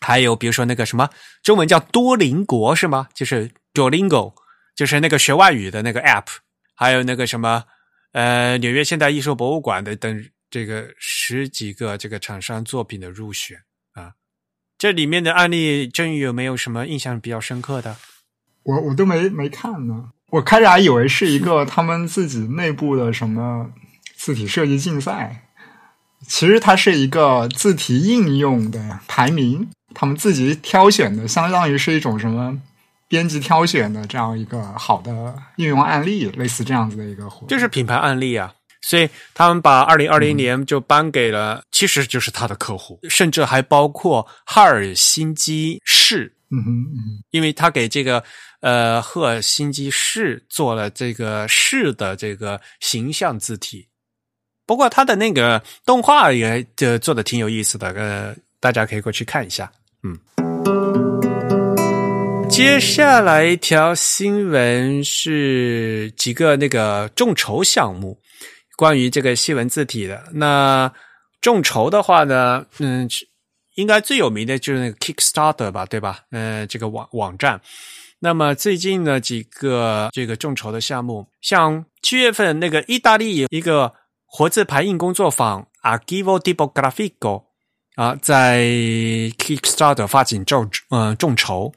A: 还有比如说那个什么，中文叫多邻国是吗？就是 Duolingo，就是那个学外语的那个 App。还有那个什么，呃，纽约现代艺术博物馆的等这个十几个这个厂商作品的入选啊。这里面的案例，郑宇有没有什么印象比较深刻的？
B: 我我都没没看呢。我开始还以为是一个他们自己内部的什么字体设计竞赛，其实它是一个字体应用的排名。他们自己挑选的，相当于是一种什么编辑挑选的这样一个好的应用案例，类似这样子的一个活，
A: 就是品牌案例啊。所以他们把二零二零年就颁给了，其实就是他的客户，甚至还包括赫尔辛基市。
B: 嗯哼嗯，
A: 因为他给这个呃赫尔辛基市做了这个市的这个形象字体。不过他的那个动画也就做的挺有意思的，呃，大家可以过去看一下。嗯，接下来一条新闻是几个那个众筹项目，关于这个西文字体的。那众筹的话呢，嗯，应该最有名的就是那个 Kickstarter 吧，对吧？呃，这个网网站。那么最近呢，几个这个众筹的项目，像七月份那个意大利一个活字排印工作坊 Archivo Tipografico。啊，在 Kickstarter 发起众呃众筹，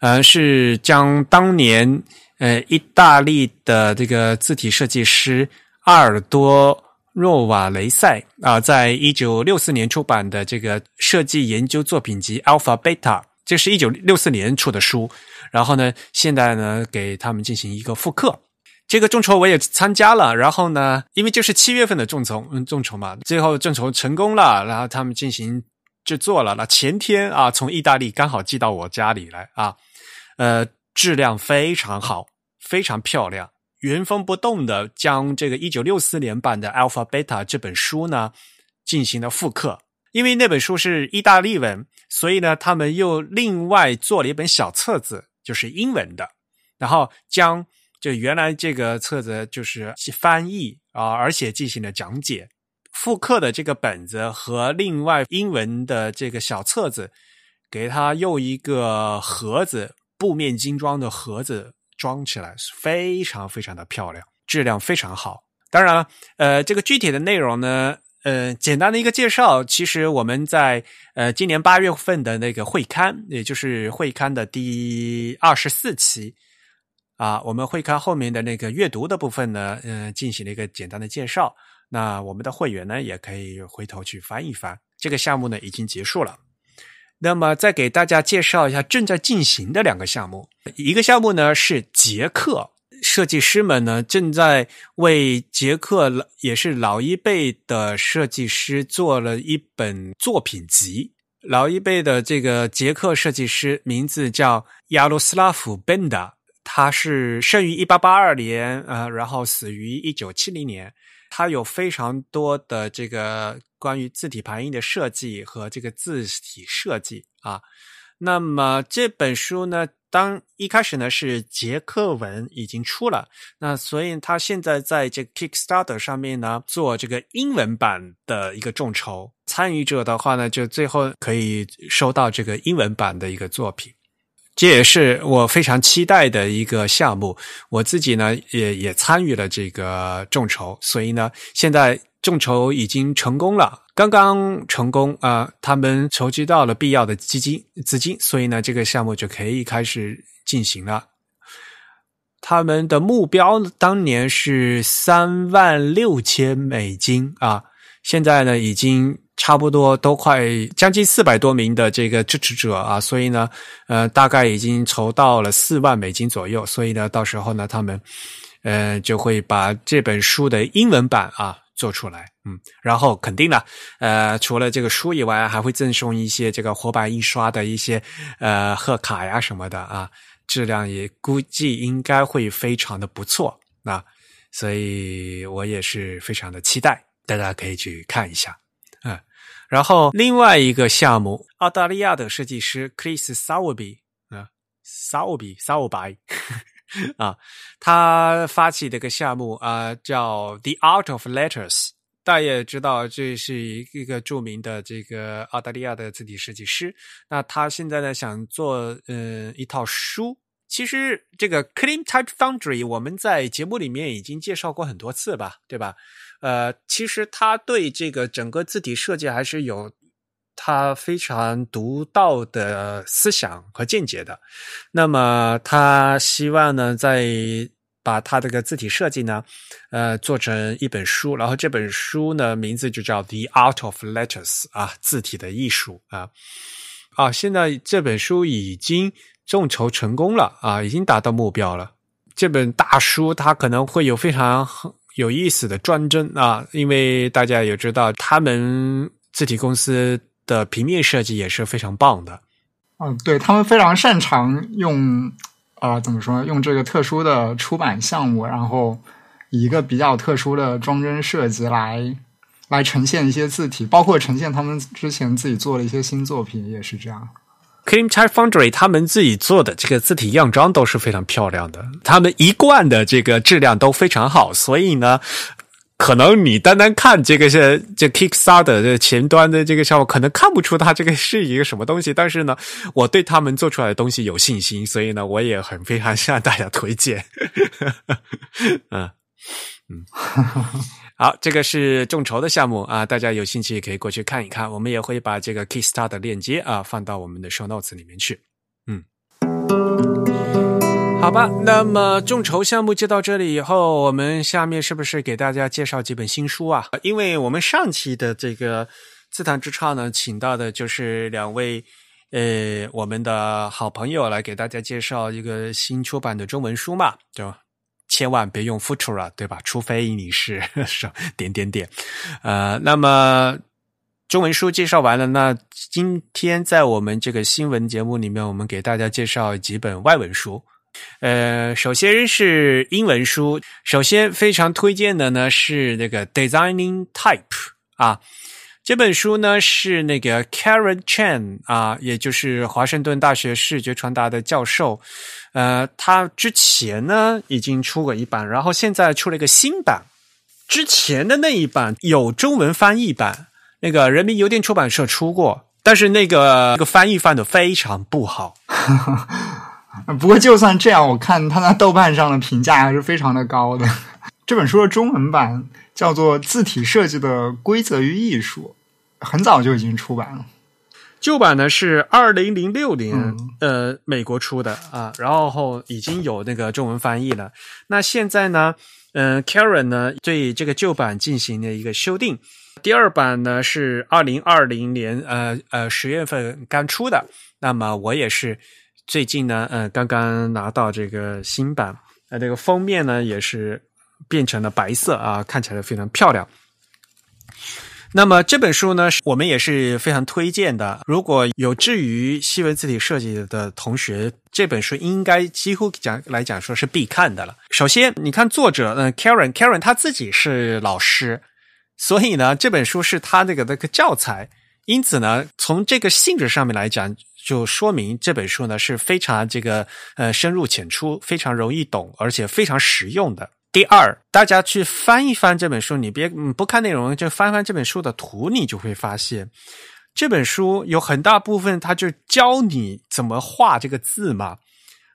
A: 呃，是将当年呃意大利的这个字体设计师阿尔多若瓦雷塞啊，在一九六四年出版的这个设计研究作品集 Alpha Beta，这是一九六四年出的书，然后呢，现在呢给他们进行一个复刻。这个众筹我也参加了，然后呢，因为就是七月份的众筹，嗯，众筹嘛，最后众筹成功了，然后他们进行制作了。那前天啊，从意大利刚好寄到我家里来啊，呃，质量非常好，非常漂亮，原封不动的将这个一九六四年版的《Alpha Beta》这本书呢进行了复刻。因为那本书是意大利文，所以呢，他们又另外做了一本小册子，就是英文的，然后将。就原来这个册子就是翻译啊，而且进行了讲解。复刻的这个本子和另外英文的这个小册子，给它用一个盒子，布面精装的盒子装起来，非常非常的漂亮，质量非常好。当然了，呃，这个具体的内容呢，呃，简单的一个介绍，其实我们在呃今年八月份的那个会刊，也就是会刊的第二十四期。啊，我们会看后面的那个阅读的部分呢，嗯，进行了一个简单的介绍。那我们的会员呢，也可以回头去翻一翻。这个项目呢，已经结束了。那么，再给大家介绍一下正在进行的两个项目。一个项目呢是捷克设计师们呢正在为捷克也是老一辈的设计师做了一本作品集。老一辈的这个捷克设计师名字叫亚罗斯拉夫·本达。他是生于一八八二年，呃，然后死于一九七零年。他有非常多的这个关于字体排印的设计和这个字体设计啊。那么这本书呢，当一开始呢是捷克文已经出了，那所以他现在在这 Kickstarter 上面呢做这个英文版的一个众筹，参与者的话呢，就最后可以收到这个英文版的一个作品。这也是我非常期待的一个项目，我自己呢也也参与了这个众筹，所以呢，现在众筹已经成功了，刚刚成功啊！他们筹集到了必要的基金资金，所以呢，这个项目就可以开始进行了。他们的目标当年是三万六千美金啊，现在呢，已经差不多都快将近四百多名的这个支持者啊，所以呢，呃，大概已经筹到了四万美金左右，所以呢，到时候呢，他们呃就会把这本书的英文版啊。做出来，嗯，然后肯定呢，呃，除了这个书以外，还会赠送一些这个活版印刷的一些呃贺卡呀什么的啊，质量也估计应该会非常的不错啊，所以我也是非常的期待，大家可以去看一下，然后另外一个项目，澳大利亚的设计师 Chris s a w b y 啊 s a w b y s a w b y 啊，他发起这个项目啊，叫 The Art of Letters。大家也知道，这是一个著名的这个澳大利亚的字体设计师。那他现在呢，想做嗯一套书。其实这个 Clean Type Foundry，我们在节目里面已经介绍过很多次吧，对吧？呃，其实他对这个整个字体设计还是有。他非常独到的思想和见解的，那么他希望呢，在把他这个字体设计呢，呃，做成一本书，然后这本书呢，名字就叫《The Art of Letters》啊，字体的艺术啊，啊，现在这本书已经众筹成功了啊，已经达到目标了。这本大书它可能会有非常有意思的专征啊，因为大家也知道，他们字体公司。的平面设计也是非常棒的，
B: 嗯，对他们非常擅长用啊，怎么说？用这个特殊的出版项目，然后以一个比较特殊的装帧设计来来呈现一些字体，包括呈现他们之前自己做的一些新作品，也是这样。
A: Clean Type Foundry 他们自己做的这个字体样章都是非常漂亮的，他们一贯的这个质量都非常好，所以呢。可能你单单看这个是这 Kickstarter 的前端的这个项目，可能看不出它这个是一个什么东西。但是呢，我对他们做出来的东西有信心，所以呢，我也很非常向大家推荐。嗯嗯，好，这个是众筹的项目啊，大家有兴趣可以过去看一看。我们也会把这个 Kickstarter 的链接啊放到我们的 Show Notes 里面去。嗯好吧，那么众筹项目接到这里以后，我们下面是不是给大家介绍几本新书啊？因为我们上期的这个自弹自唱呢，请到的就是两位呃我们的好朋友来给大家介绍一个新出版的中文书嘛，对吧千万别用 Futura，对吧？除非你是 是点点点，呃，那么中文书介绍完了，那今天在我们这个新闻节目里面，我们给大家介绍几本外文书。呃，首先是英文书。首先非常推荐的呢是那个《Designing Type》啊，这本书呢是那个 Karen Chen 啊，也就是华盛顿大学视觉传达的教授。呃，他之前呢已经出过一版，然后现在出了一个新版。之前的那一版有中文翻译版，那个人民邮电出版社出过，但是那个那个翻译翻的非常不好。
B: 不过，就算这样，我看他在豆瓣上的评价还是非常的高的。这本书的中文版叫做《字体设计的规则与艺术》，很早就已经出版了。
A: 旧版呢是二零零六年，呃，美国出的啊，然后已经有那个中文翻译了。那现在呢，嗯，Karen 呢对这个旧版进行了一个修订。第二版呢是二零二零年，呃呃十月份刚出的。那么我也是。最近呢，呃，刚刚拿到这个新版，呃，这个封面呢也是变成了白色啊，看起来非常漂亮。那么这本书呢，我们也是非常推荐的。如果有志于西文字体设计的同学，这本书应该几乎讲来讲说是必看的了。首先，你看作者，嗯，Karen，Karen 他自己是老师，所以呢，这本书是他那个那个教材，因此呢，从这个性质上面来讲。就说明这本书呢是非常这个呃深入浅出，非常容易懂，而且非常实用的。第二，大家去翻一翻这本书，你别不看内容，就翻翻这本书的图，你就会发现这本书有很大部分，它就教你怎么画这个字嘛。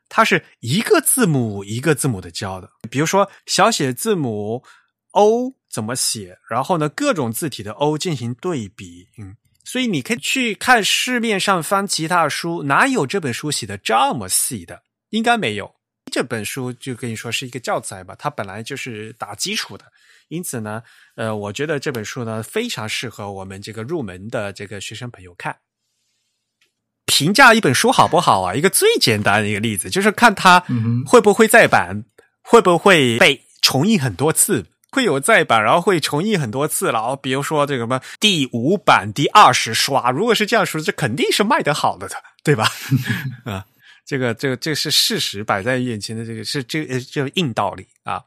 A: 它是一个字母一个字母的教的，比如说小写字母 O 怎么写，然后呢各种字体的 O 进行对比，嗯，所以你可以去看市面上翻其他的书，哪有这本书写的这么细的？应该没有。这本书就跟你说是一个教材吧，它本来就是打基础的，因此呢，呃，我觉得这本书呢非常适合我们这个入门的这个学生朋友看。评价一本书好不好啊？一个最简单的一个例子就是看它会不会再版，会不会被重印很多次，会有再版，然后会重印很多次了。哦，比如说这个什么第五版、第二十刷，如果是这样说，这肯定是卖得好的的，对吧？啊，这个这个这是事实摆在眼前的，这个是这这硬道理啊。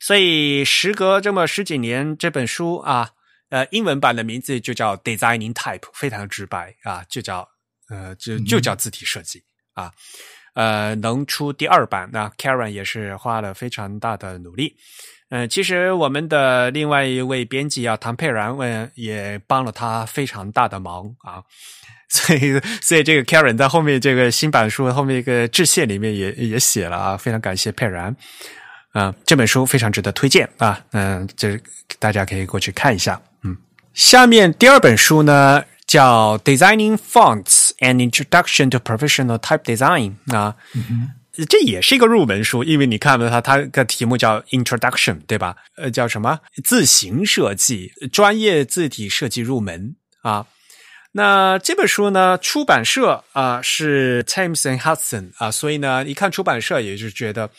A: 所以时隔这么十几年，这本书啊，呃，英文版的名字就叫 Designing Type，非常直白啊，就叫。呃，就就叫字体设计啊，呃，能出第二版，那 Karen 也是花了非常大的努力。嗯，其实我们的另外一位编辑啊，唐佩然问也帮了他非常大的忙啊，所以所以这个 Karen 在后面这个新版书后面一个致谢里面也也写了啊，非常感谢佩然啊，这本书非常值得推荐啊，嗯，这大家可以过去看一下。嗯，下面第二本书呢。叫 Designing Fonts and Introduction to Professional Type Design 啊，这也是一个入门书，因为你看到它，它的题目叫 Introduction，对吧？呃，叫什么？字形设计，专业字体设计入门啊。那这本书呢，出版社啊是 Thames and Hudson 啊，所以呢，一看出版社，也就觉得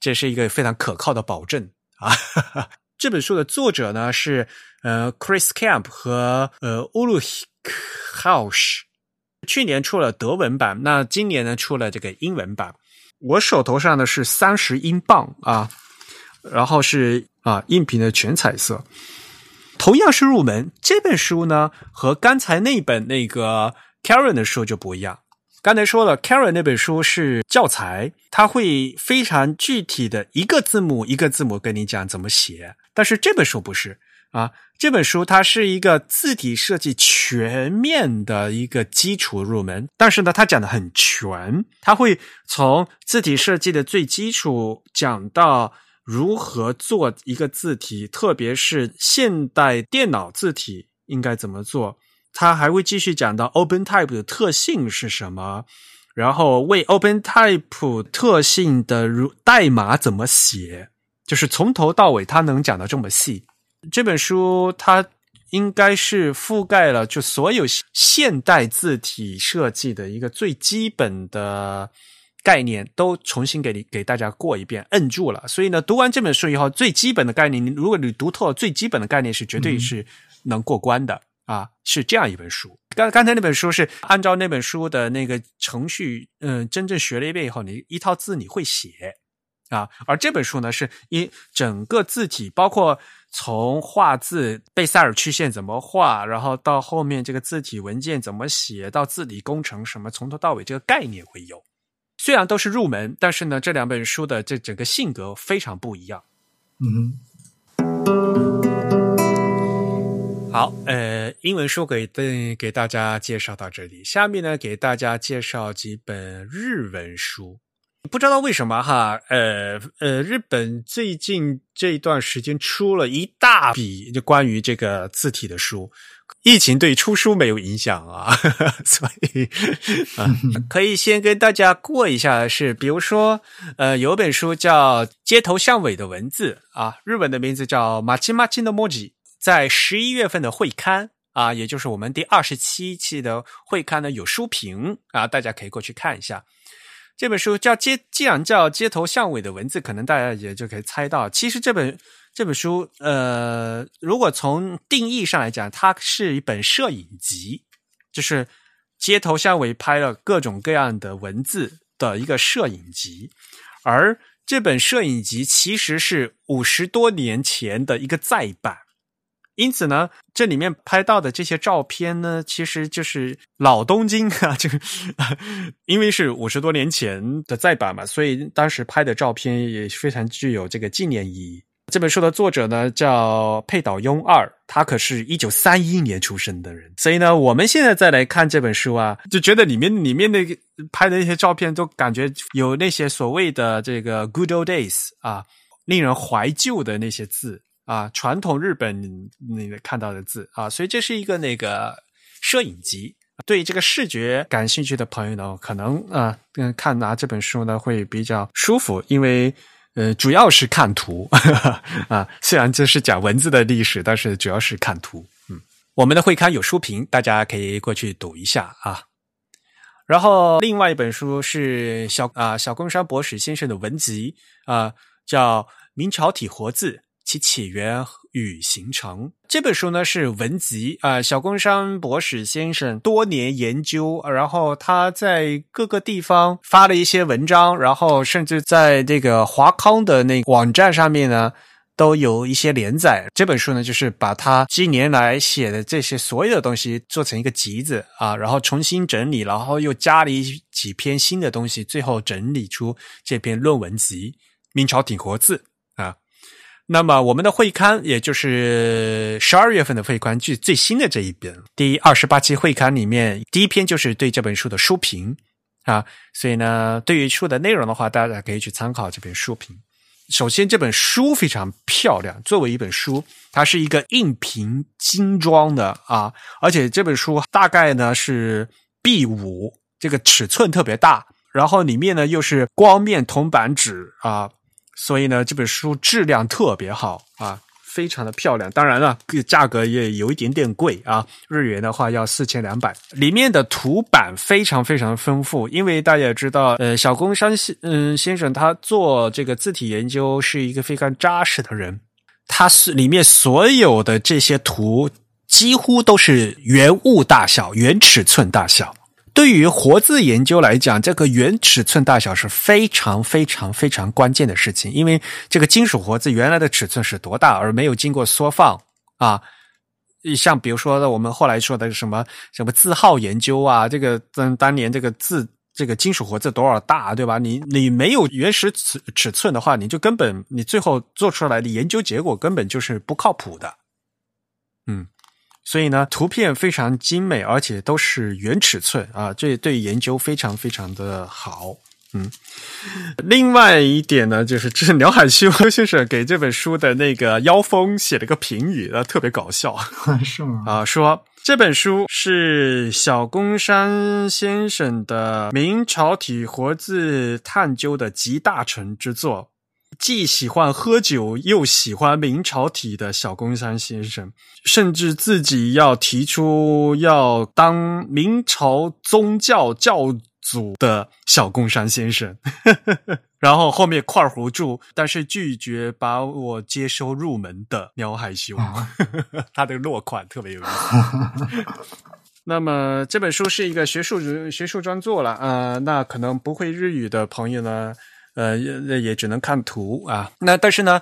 A: 这是一个非常可靠的保证啊哈哈。这本书的作者呢是呃 Chris Camp 和呃 Ulu。House 去年出了德文版，那今年呢出了这个英文版。我手头上的是三十英镑啊，然后是啊，印屏的全彩色，同样是入门。这本书呢和刚才那本那个 Karen 的书就不一样。刚才说了，Karen 那本书是教材，它会非常具体的一个字母一个字母跟你讲怎么写，但是这本书不是。啊，这本书它是一个字体设计全面的一个基础入门，但是呢，它讲的很全，它会从字体设计的最基础讲到如何做一个字体，特别是现代电脑字体应该怎么做。它还会继续讲到 OpenType 的特性是什么，然后为 OpenType 特性的如代码怎么写，就是从头到尾它能讲到这么细。这本书它应该是覆盖了就所有现代字体设计的一个最基本的概念，都重新给你给大家过一遍，摁住了。所以呢，读完这本书以后，最基本的概念，如果你读透，最基本的概念是绝对是能过关的啊！是这样一本书。刚刚才那本书是按照那本书的那个程序，嗯，真正学了一遍以后，你一套字你会写啊。而这本书呢，是一整个字体包括。从画字贝塞尔曲线怎么画，然后到后面这个字体文件怎么写，到字体工程什么，从头到尾这个概念会有。虽然都是入门，但是呢，这两本书的这整个性格非常不一样。
B: 嗯，
A: 好，呃，英文书给给大家介绍到这里，下面呢，给大家介绍几本日文书。不知道为什么哈，呃呃，日本最近这一段时间出了一大笔就关于这个字体的书。疫情对出书没有影响啊，所以啊，可以先跟大家过一下是，比如说呃，有本书叫《街头巷尾的文字》啊，日本的名字叫《马奇马奇的墨迹》，在十一月份的会刊啊，也就是我们第二十七期的会刊呢有书评啊，大家可以过去看一下。这本书叫街，既然叫街头巷尾的文字，可能大家也就可以猜到，其实这本这本书，呃，如果从定义上来讲，它是一本摄影集，就是街头巷尾拍了各种各样的文字的一个摄影集，而这本摄影集其实是五十多年前的一个再版。因此呢，这里面拍到的这些照片呢，其实就是老东京啊，就 因为是五十多年前的再版嘛，所以当时拍的照片也非常具有这个纪念意义。这本书的作者呢叫佩岛庸二，他可是一九三一年出生的人，所以呢，我们现在再来看这本书啊，就觉得里面里面那个拍的那些照片都感觉有那些所谓的这个 good old days 啊，令人怀旧的那些字。啊，传统日本那个看到的字啊，所以这是一个那个摄影集。对这个视觉感兴趣的朋友呢，可能啊，看拿这本书呢会比较舒服，因为呃，主要是看图啊。虽然这是讲文字的历史，但是主要是看图。嗯，我们的会刊有书评，大家可以过去读一下啊。然后另外一本书是小啊小宫山博史先生的文集啊，叫《明朝体活字》。其起源与形成这本书呢是文集啊，小工山博士先生多年研究，然后他在各个地方发了一些文章，然后甚至在这个华康的那网站上面呢都有一些连载。这本书呢就是把他近年来写的这些所有的东西做成一个集子啊，然后重新整理，然后又加了一几篇新的东西，最后整理出这篇论文集《明朝挺活字》。那么我们的会刊，也就是十二月份的会刊，最最新的这一本第二十八期会刊里面，第一篇就是对这本书的书评啊。所以呢，对于书的内容的话，大家可以去参考这本书评。首先，这本书非常漂亮，作为一本书，它是一个硬平精装的啊，而且这本书大概呢是 B 五，这个尺寸特别大，然后里面呢又是光面铜版纸啊。所以呢，这本书质量特别好啊，非常的漂亮。当然了，价格也有一点点贵啊，日元的话要四千两百。里面的图版非常非常丰富，因为大家也知道，呃，小宫山先嗯先生他做这个字体研究是一个非常扎实的人，他是里面所有的这些图几乎都是原物大小、原尺寸大小。对于活字研究来讲，这个原尺寸大小是非常非常非常关键的事情，因为这个金属活字原来的尺寸是多大，而没有经过缩放啊。像比如说我们后来说的什么什么字号研究啊，这个当当年这个字这个金属活字多少大，对吧？你你没有原始尺尺寸的话，你就根本你最后做出来的研究结果根本就是不靠谱的，嗯。所以呢，图片非常精美，而且都是原尺寸啊，这对研究非常非常的好。嗯，另外一点呢，就是这是 鸟海修先生给这本书的那个妖风写了个评语啊，特别搞笑，
B: 是吗？
A: 啊，说这本书是小宫山先生的明朝体活字探究的集大成之作。既喜欢喝酒又喜欢明朝体的小宫山先生，甚至自己要提出要当明朝宗教教主的小宫山先生，然后后面括弧住，但是拒绝把我接收入门的鸟海修，他的落款特别有意思。那么这本书是一个学术学术专作了，呃，那可能不会日语的朋友呢。呃，也也只能看图啊。那但是呢，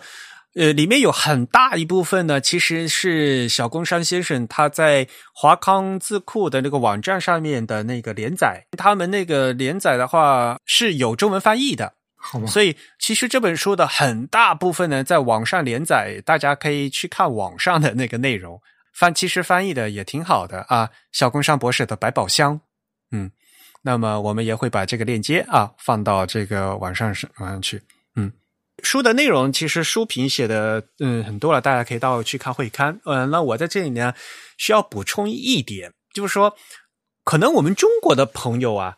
A: 呃，里面有很大一部分呢，其实是小宫山先生他在华康字库的那个网站上面的那个连载。他们那个连载的话是有中文翻译的，
B: 好
A: 所以其实这本书的很大部分呢，在网上连载，大家可以去看网上的那个内容。翻其实翻译的也挺好的啊。小宫山博士的百宝箱，嗯。那么我们也会把这个链接啊放到这个网上上网上去。嗯，书的内容其实书评写的嗯很多了，大家可以到去看会刊。嗯，那我在这里呢需要补充一点，就是说，可能我们中国的朋友啊，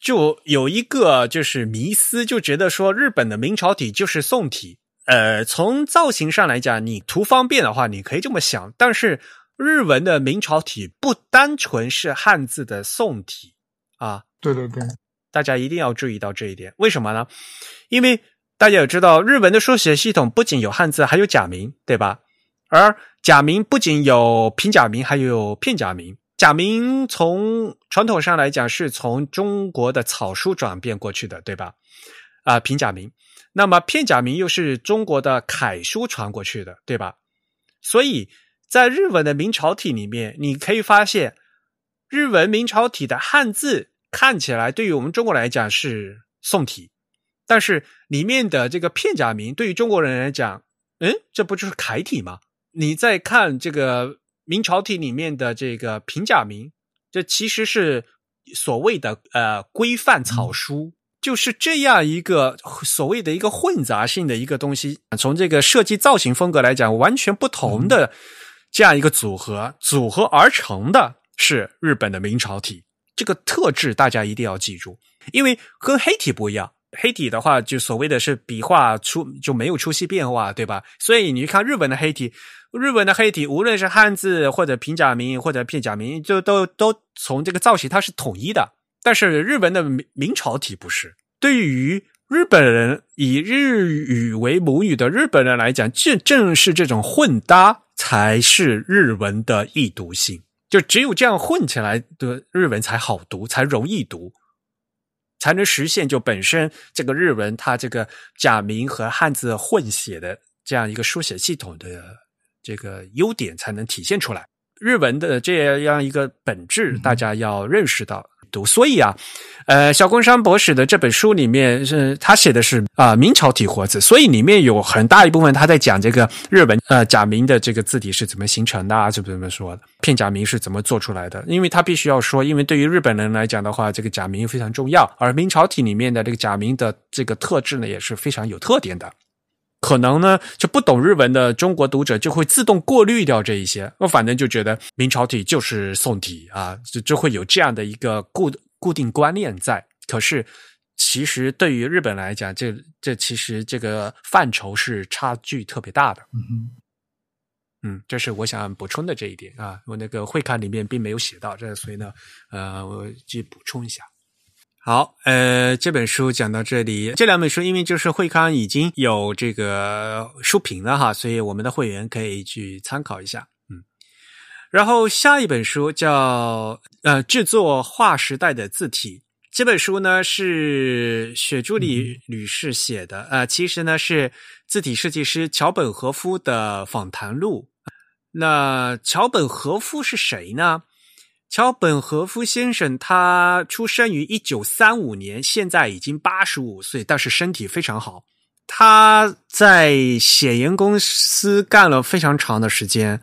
A: 就有一个就是迷思，就觉得说日本的明朝体就是宋体。呃，从造型上来讲，你图方便的话，你可以这么想。但是日文的明朝体不单纯是汉字的宋体。啊，
B: 对对对，
A: 大家一定要注意到这一点。为什么呢？因为大家也知道，日文的书写系统不仅有汉字，还有假名，对吧？而假名不仅有平假名，还有片假名。假名从传统上来讲，是从中国的草书转变过去的，对吧？啊，平假名。那么片假名又是中国的楷书传过去的，对吧？所以在日文的明朝体里面，你可以发现。日文明朝体的汉字看起来，对于我们中国来讲是宋体，但是里面的这个片假名对于中国人来讲，嗯，这不就是楷体吗？你再看这个明朝体里面的这个平假名，这其实是所谓的呃规范草书。就是这样一个所谓的一个混杂性的一个东西，从这个设计造型风格来讲，完全不同的这样一个组合，组合而成的是日本的明朝体。这个特质大家一定要记住，因为跟黑体不一样。黑体的话，就所谓的是笔画出就没有出现变化，对吧？所以你看日本的黑体，日本的黑体，无论是汉字或者平假名或者片假名，就都都从这个造型它是统一的。但是日文的明明朝体不是。对于日本人以日语为母语的日本人来讲，这正是这种混搭才是日文的易读性。就只有这样混起来的日文才好读，才容易读，才能实现就本身这个日文它这个假名和汉字混写的这样一个书写系统的这个优点才能体现出来。日文的这样一个本质，大家要认识到。读，所以啊，呃，小宫山博士的这本书里面是他写的是啊明朝体活字，所以里面有很大一部分他在讲这个日本呃假名的这个字体是怎么形成的啊，怎么怎么说的，片假名是怎么做出来的？因为他必须要说，因为对于日本人来讲的话，这个假名非常重要，而明朝体里面的这个假名的这个特质呢也是非常有特点的。可能呢，就不懂日文的中国读者就会自动过滤掉这一些，我反正就觉得明朝体就是宋体啊，就就会有这样的一个固固定观念在。可是，其实对于日本来讲，这这其实这个范畴是差距特别大的。嗯嗯，这是我想补充的这一点啊，我那个会刊里面并没有写到这，所以呢，呃，我去补充一下。好，呃，这本书讲到这里，这两本书因为就是会刊已经有这个书评了哈，所以我们的会员可以去参考一下，嗯。然后下一本书叫呃制作划时代的字体，这本书呢是雪朱里女士写的，呃，其实呢是字体设计师桥本和夫的访谈录。那桥本和夫是谁呢？桥本和夫先生，他出生于一九三五年，现在已经八十五岁，但是身体非常好。他在显言公司干了非常长的时间，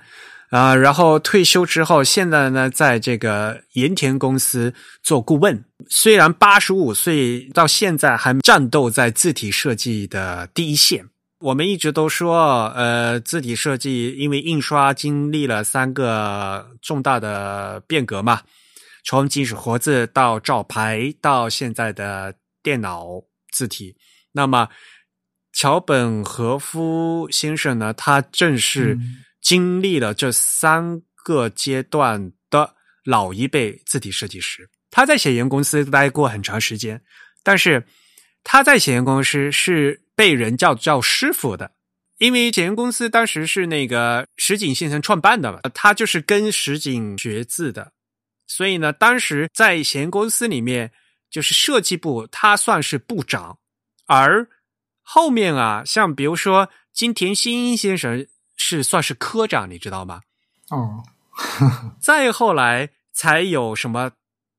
A: 啊，然后退休之后，现在呢，在这个盐田公司做顾问。虽然八十五岁，到现在还战斗在字体设计的第一线。我们一直都说，呃，字体设计因为印刷经历了三个重大的变革嘛，从金属活字到照牌，到现在的电脑字体。那么，桥本和夫先生呢，他正是经历了这三个阶段的老一辈字体设计师。他在写研公司待过很长时间，但是他在显言公司是。被人叫叫师傅的，因为显言公司当时是那个石井先生创办的嘛，他就是跟石井学字的，所以呢，当时在显言公司里面，就是设计部他算是部长，而后面啊，像比如说金田新一先生是算是科长，你知道吗？
B: 哦，
A: 再后来才有什么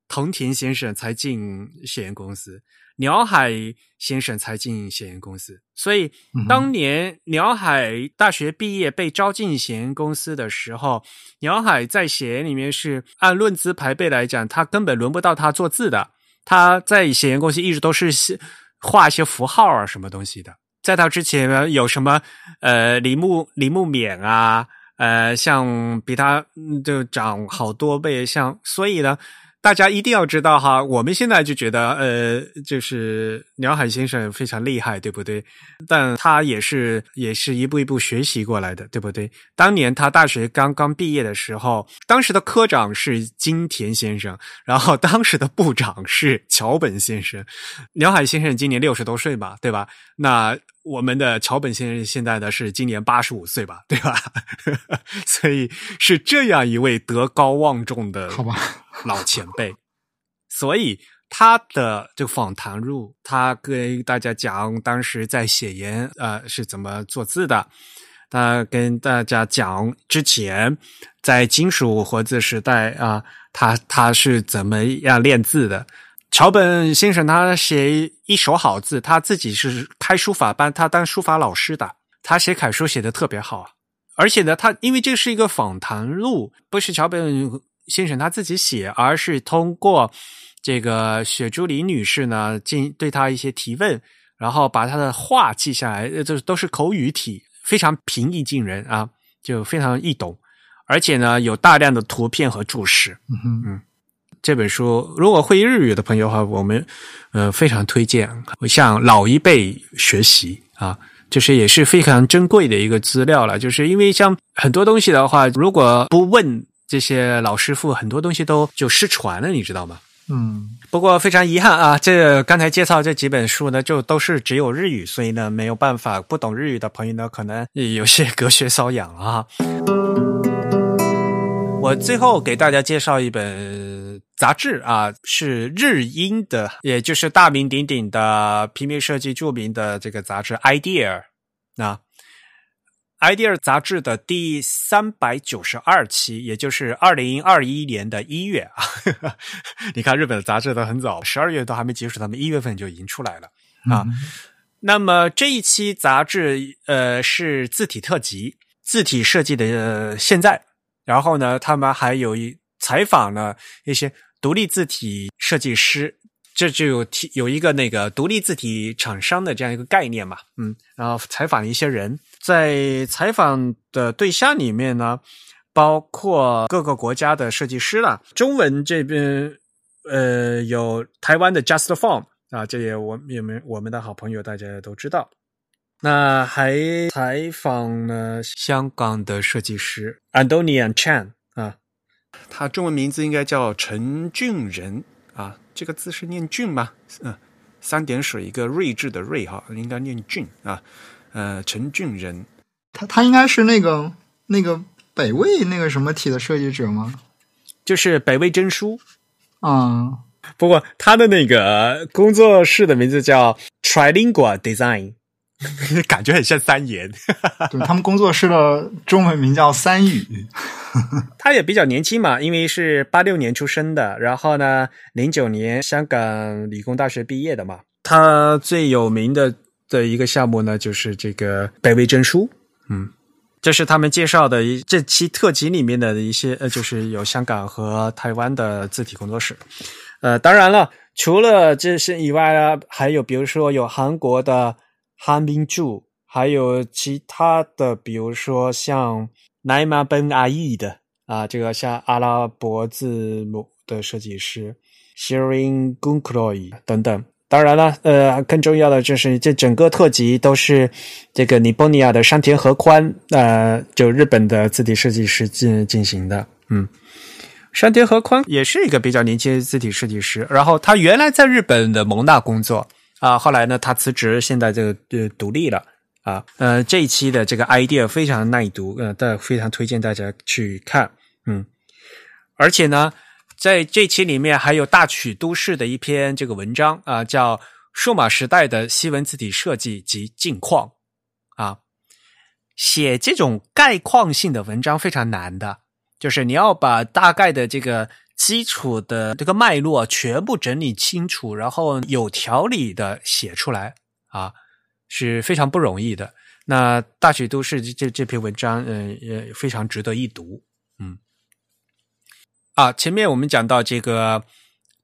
A: 藤田先生才进显言公司。鸟海先生才进显言公司，所以当年鸟海大学毕业被招进显言公司的时候，鸟海在显言里面是按论资排辈来讲，他根本轮不到他做字的。他在显言公司一直都是画一些符号啊什么东西的。在他之前有什么呃李木李木勉啊，呃像比他就长好多倍，像所以呢。大家一定要知道哈，我们现在就觉得，呃，就是鸟海先生非常厉害，对不对？但他也是也是一步一步学习过来的，对不对？当年他大学刚刚毕业的时候，当时的科长是金田先生，然后 当时的部长是桥本先生。鸟海先生今年六十多岁吧，对吧？那。我们的桥本先生现在呢是今年八十五岁吧，对吧？所以是这样一位德高望重的
B: 好吧
A: 老前辈。所以他的这个访谈录，他跟大家讲当时在写言呃是怎么做字的，他跟大家讲之前在金属活字时代啊，他他是怎么样练字的。桥本先生他写一手好字，他自己是开书法班，他当书法老师的，他写楷书写的特别好。而且呢，他因为这是一个访谈录，不是桥本先生他自己写，而是通过这个雪珠里女士呢，进对他一些提问，然后把他的话记下来，呃，这都是口语体，非常平易近人啊，就非常易懂，而且呢，有大量的图片和注释。
B: 嗯哼嗯，
A: 这本书如果会日语的朋友的话，我们呃非常推荐向老一辈学习啊，就是也是非常珍贵的一个资料了。就是因为像很多东西的话，如果不问这些老师傅，很多东西都就失传了，你知道吗？
B: 嗯
A: 不过非常遗憾啊，这刚才介绍这几本书呢，就都是只有日语，所以呢没有办法，不懂日语的朋友呢，可能有些 隔靴搔痒了啊。我最后给大家介绍一本杂志啊，是日英的，也就是大名鼎鼎的平面设计著名的这个杂志《Idea》啊。Idea 杂志的第三百九十二期，也就是二零二一年的一月啊。你看日本的杂志都很早，十二月都还没结束，他们一月份就已经出来了啊。那么这一期杂志呃是字体特辑，字体设计的、呃、现在，然后呢，他们还有一采访了一些独立字体设计师。这就有提有一个那个独立字体厂商的这样一个概念嘛，嗯，然后采访了一些人，在采访的对象里面呢，包括各个国家的设计师了。中文这边，呃，有台湾的 Just Form 啊，这也我也们我们的好朋友大家都知道。那还采访了香港的设计师 Andonian Chan，他中文名字应该叫陈俊仁啊。这个字是念俊吗？嗯，三点水一个睿智的睿哈，应该念俊啊。呃，陈俊仁，
B: 他他应该是那个那个北魏那个什么体的设计者吗？
A: 就是北魏真书
B: 啊。
A: 不过他的那个工作室的名字叫 Trilingual Design，感觉很像三言。
B: 对他们工作室的中文名叫三语。
A: 他也比较年轻嘛，因为是八六年出生的，然后呢，零九年香港理工大学毕业的嘛。他最有名的的一个项目呢，就是这个北魏真书。嗯，这是他们介绍的一这期特辑里面的一些呃，就是有香港和台湾的字体工作室。呃，当然了，除了这些以外呢，还有比如说有韩国的韩明柱，还有其他的，比如说像。奈玛本阿义的啊，这个像阿拉伯字母的设计师 Shirin Gunkroy 等等。当然了，呃，更重要的就是这整个特辑都是这个尼泊尼亚的山田和宽，呃，就日本的字体设计师进进行的。嗯，山田和宽也是一个比较年轻的字体设计师，然后他原来在日本的蒙纳工作啊，后来呢他辞职，现在这个呃独立了。啊，呃，这一期的这个 idea 非常耐读，呃，但非常推荐大家去看，嗯，而且呢，在这期里面还有大曲都市的一篇这个文章啊，叫《数码时代的西文字体设计及近况》啊，写这种概况性的文章非常难的，就是你要把大概的这个基础的这个脉络全部整理清楚，然后有条理的写出来啊。是非常不容易的。那大学都市这这篇文章，嗯，也非常值得一读。嗯，啊，前面我们讲到这个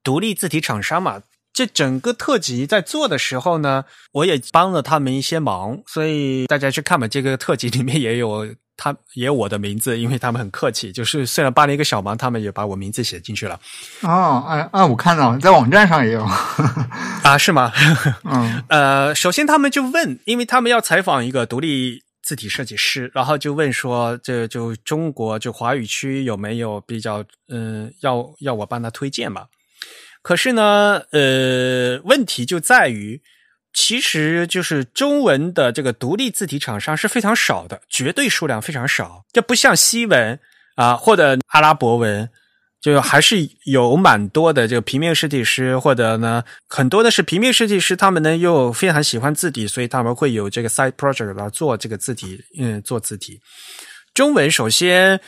A: 独立字体厂商嘛，这整个特辑在做的时候呢，我也帮了他们一些忙，所以大家去看吧。这个特辑里面也有。他也有我的名字，因为他们很客气。就是虽然帮了一个小忙，他们也把我名字写进去了。
B: 哦，哎哎，我看到了，在网站上也有
A: 啊？是吗？
B: 嗯，
A: 呃，首先他们就问，因为他们要采访一个独立字体设计师，然后就问说，这就中国就华语区有没有比较嗯，要要我帮他推荐嘛？可是呢，呃，问题就在于。其实就是中文的这个独立字体厂商是非常少的，绝对数量非常少。这不像西文啊，或者阿拉伯文，就还是有蛮多的这个平面设计师，或者呢很多的是平面设计师，他们呢又非常喜欢字体，所以他们会有这个 side project 来做这个字体，嗯，做字体。中文首先，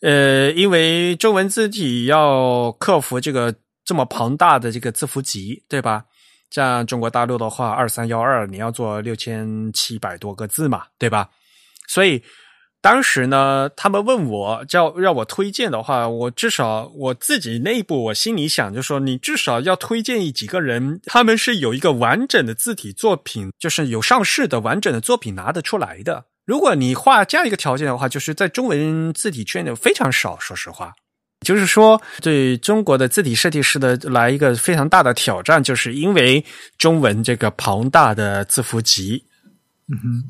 A: 呃，因为中文字体要克服这个这么庞大的这个字符集，对吧？像中国大陆的话，二三幺二，你要做六千七百多个字嘛，对吧？所以当时呢，他们问我叫让我推荐的话，我至少我自己内部我心里想就说，你至少要推荐一几个人，他们是有一个完整的字体作品，就是有上市的完整的作品拿得出来的。如果你画这样一个条件的话，就是在中文字体圈里非常少。说实话，就是说对中国的字体设计师的来一个非常大的挑战，就是因为中文这个庞大的字符集。
B: 嗯哼，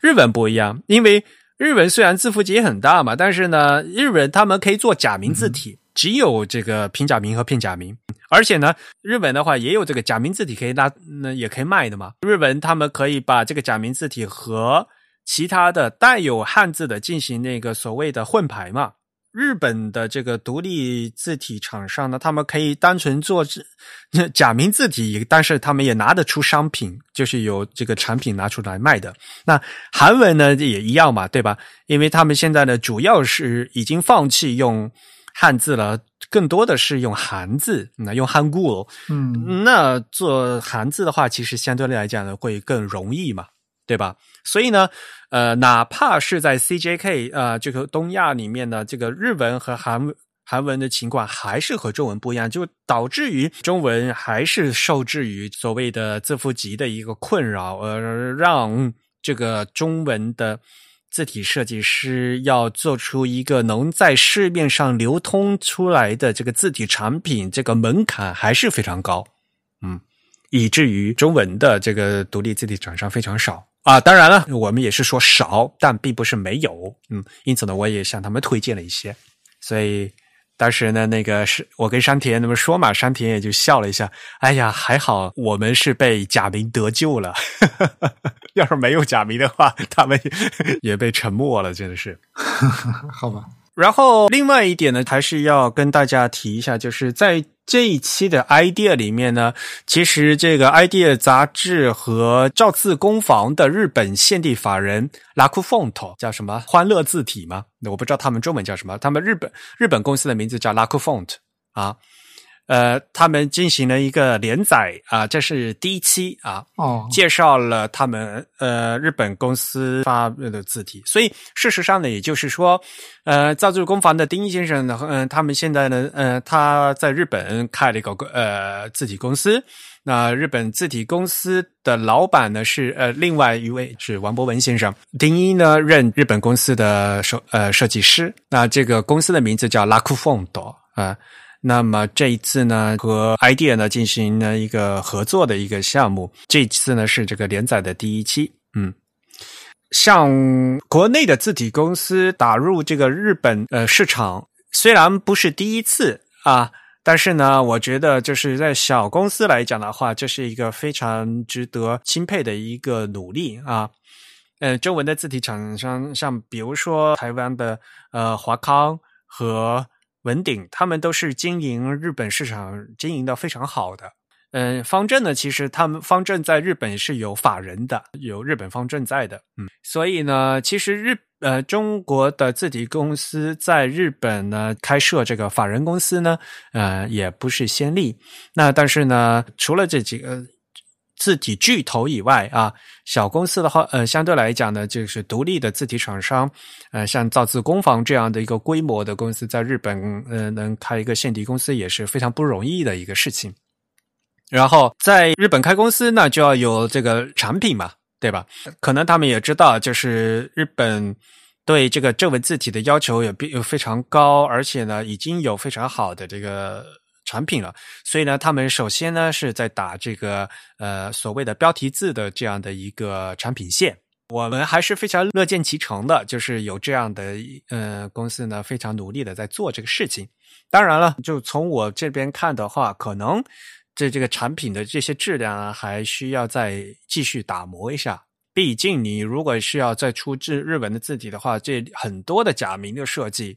A: 日文不一样，因为。日文虽然字符集很大嘛，但是呢，日文他们可以做假名字体，只有这个平假名和片假名。而且呢，日本的话也有这个假名字体可以拉，那也可以卖的嘛。日本他们可以把这个假名字体和其他的带有汉字的进行那个所谓的混排嘛。日本的这个独立字体厂商呢，他们可以单纯做假名字体，但是他们也拿得出商品，就是有这个产品拿出来卖的。那韩文呢也一样嘛，对吧？因为他们现在呢主要是已经放弃用汉字了，更多的是用韩字，那用汉固。
B: 嗯，
A: 那做韩字的话，其实相对来讲呢会更容易嘛。对吧？所以呢，呃，哪怕是在 CJK 呃这个东亚里面呢，这个日文和韩韩文的情况还是和中文不一样，就导致于中文还是受制于所谓的字符集的一个困扰，而让这个中文的字体设计师要做出一个能在市面上流通出来的这个字体产品，这个门槛还是非常高，嗯，以至于中文的这个独立字体厂商非常少。啊，当然了，我们也是说少，但并不是没有，嗯，因此呢，我也向他们推荐了一些，所以当时呢，那个是我跟山田那么说嘛，山田也就笑了一下，哎呀，还好我们是被假名得救了，要是没有假名的话，他们也被沉默了，真的是，
B: 好吧。
A: 然后另外一点呢，还是要跟大家提一下，就是在这一期的 idea 里面呢，其实这个 idea 杂志和赵字工坊的日本现地法人 Lacu Font 叫什么欢乐字体吗？我不知道他们中文叫什么，他们日本日本公司的名字叫 Lacu Font 啊。呃，他们进行了一个连载啊，这是第一期啊，
B: 哦，
A: 介绍了他们呃日本公司发的字体。所以事实上呢，也就是说，呃，造字工坊的丁一先生呢，嗯，他们现在呢，呃，他在日本开了一个呃字体公司。那日本字体公司的老板呢是呃另外一位是王博文先生，丁一呢任日本公司的设呃设计师。那这个公司的名字叫拉库凤多啊。那么这一次呢，和 idea 呢进行了一个合作的一个项目。这次呢是这个连载的第一期。嗯，像国内的字体公司打入这个日本呃市场，虽然不是第一次啊，但是呢，我觉得就是在小公司来讲的话，这是一个非常值得钦佩的一个努力啊。呃，中文的字体厂商，像比如说台湾的呃华康和。文鼎他们都是经营日本市场，经营的非常好的。嗯，方正呢，其实他们方正在日本是有法人的，有日本方正在的。嗯，所以呢，其实日呃中国的字体公司在日本呢开设这个法人公司呢，呃也不是先例。那但是呢，除了这几个。字体巨头以外啊，小公司的话，呃，相对来讲呢，就是独立的字体厂商，呃，像造字工坊这样的一个规模的公司，在日本，呃，能开一个现地公司也是非常不容易的一个事情。然后在日本开公司呢，就要有这个产品嘛，对吧？可能他们也知道，就是日本对这个正文字体的要求也比非常高，而且呢，已经有非常好的这个。产品了，所以呢，他们首先呢是在打这个呃所谓的标题字的这样的一个产品线。我们还是非常乐见其成的，就是有这样的呃公司呢，非常努力的在做这个事情。当然了，就从我这边看的话，可能这这个产品的这些质量啊，还需要再继续打磨一下。毕竟你如果是要再出日日文的字体的话，这很多的假名的设计。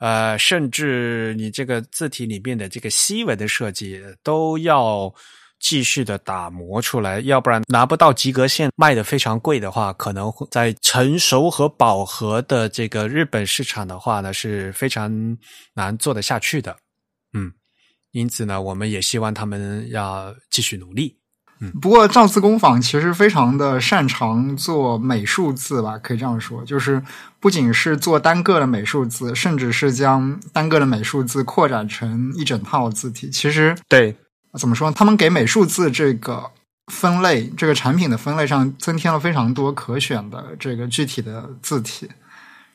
A: 呃，甚至你这个字体里面的这个西文的设计都要继续的打磨出来，要不然拿不到及格线，卖的非常贵的话，可能在成熟和饱和的这个日本市场的话呢，是非常难做得下去的。嗯，因此呢，我们也希望他们要继续努力。
B: 不过赵字工坊其实非常的擅长做美术字吧，可以这样说，就是不仅是做单个的美术字，甚至是将单个的美术字扩展成一整套字体。其实
A: 对，
B: 怎么说？他们给美术字这个分类，这个产品的分类上增添了非常多可选的这个具体的字体。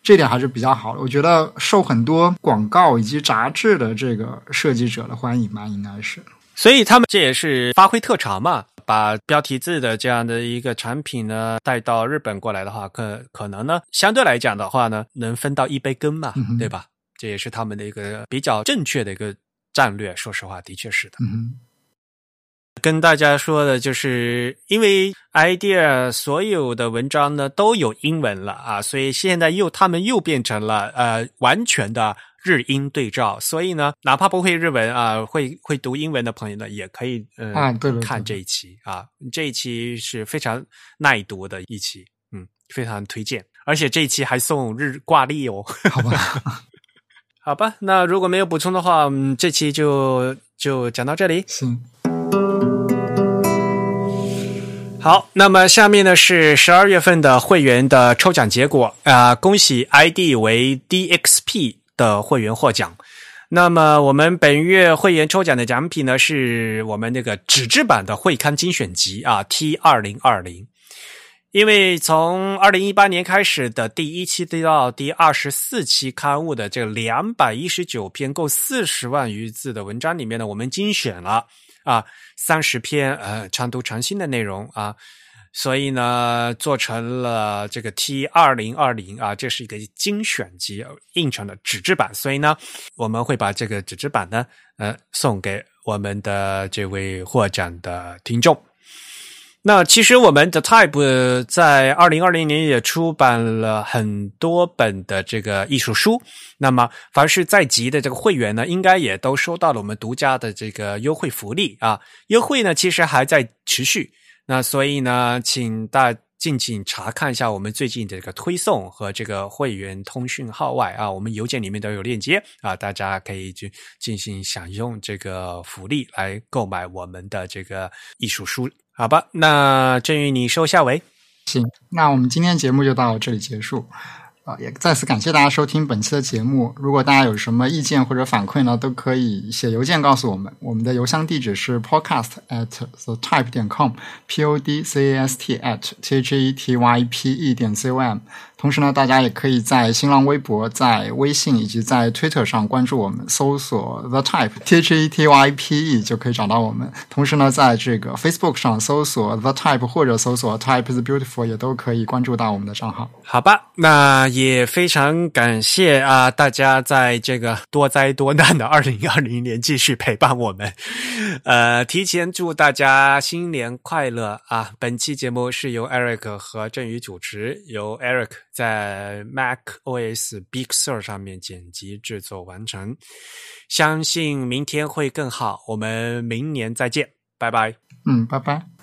B: 这点还是比较好的，我觉得受很多广告以及杂志的这个设计者的欢迎吧，应该是。
A: 所以他们这也是发挥特长嘛，把标题字的这样的一个产品呢带到日本过来的话，可可能呢相对来讲的话呢，能分到一杯羹嘛，对吧？这也是他们的一个比较正确的一个战略。说实话，的确是的。
B: 嗯
A: 跟大家说的就是，因为 idea 所有的文章呢都有英文了啊，所以现在又他们又变成了呃完全的日英对照，所以呢，哪怕不会日文啊，会会读英文的朋友呢，也可以呃看这一期啊，这一期是非常耐读的一期，嗯，非常推荐，而且这一期还送日挂历哦，
B: 好吧，
A: 好吧，那如果没有补充的话，嗯，这期就就讲到这里，
B: 行。
A: 好，那么下面呢是十二月份的会员的抽奖结果啊，恭喜 ID 为 DXP 的会员获奖。那么我们本月会员抽奖的奖品呢，是我们那个纸质版的会刊精选集啊 T 二零二零。因为从二零一八年开始的第一期到第二十四期刊物的这两百一十九篇共四十万余字的文章里面呢，我们精选了。啊，三十篇呃长读长新的内容啊，所以呢做成了这个 T 二零二零啊，这是一个精选集印成的纸质版，所以呢我们会把这个纸质版呢呃送给我们的这位获奖的听众。那其实我们的 Type 在二零二零年也出版了很多本的这个艺术书。那么凡是在籍的这个会员呢，应该也都收到了我们独家的这个优惠福利啊。优惠呢其实还在持续。那所以呢，请大敬请查看一下我们最近的这个推送和这个会员通讯号外啊，我们邮件里面都有链接啊，大家可以去进行享用这个福利来购买我们的这个艺术书。好吧，那振宇，你收下为。
B: 行，那我们今天节目就到这里结束。啊，也再次感谢大家收听本期的节目。如果大家有什么意见或者反馈呢，都可以写邮件告诉我们。我们的邮箱地址是 podcast at the type 点 com，p o d c a s t at t h e t y p e 点 c o m。同时呢，大家也可以在新浪微博、在微信以及在 Twitter 上关注我们，搜索 The Type T H E T Y P E 就可以找到我们。同时呢，在这个 Facebook 上搜索 The Type 或者搜索 Type is Beautiful 也都可以关注到我们的账号。
A: 好吧，那也非常感谢啊，大家在这个多灾多难的二零二零年继续陪伴我们。呃，提前祝大家新年快乐啊！本期节目是由 Eric 和振宇主持，由 Eric。在 Mac OS Big Sur 上面剪辑制作完成，相信明天会更好。我们明年再见，拜拜。
B: 嗯，拜拜。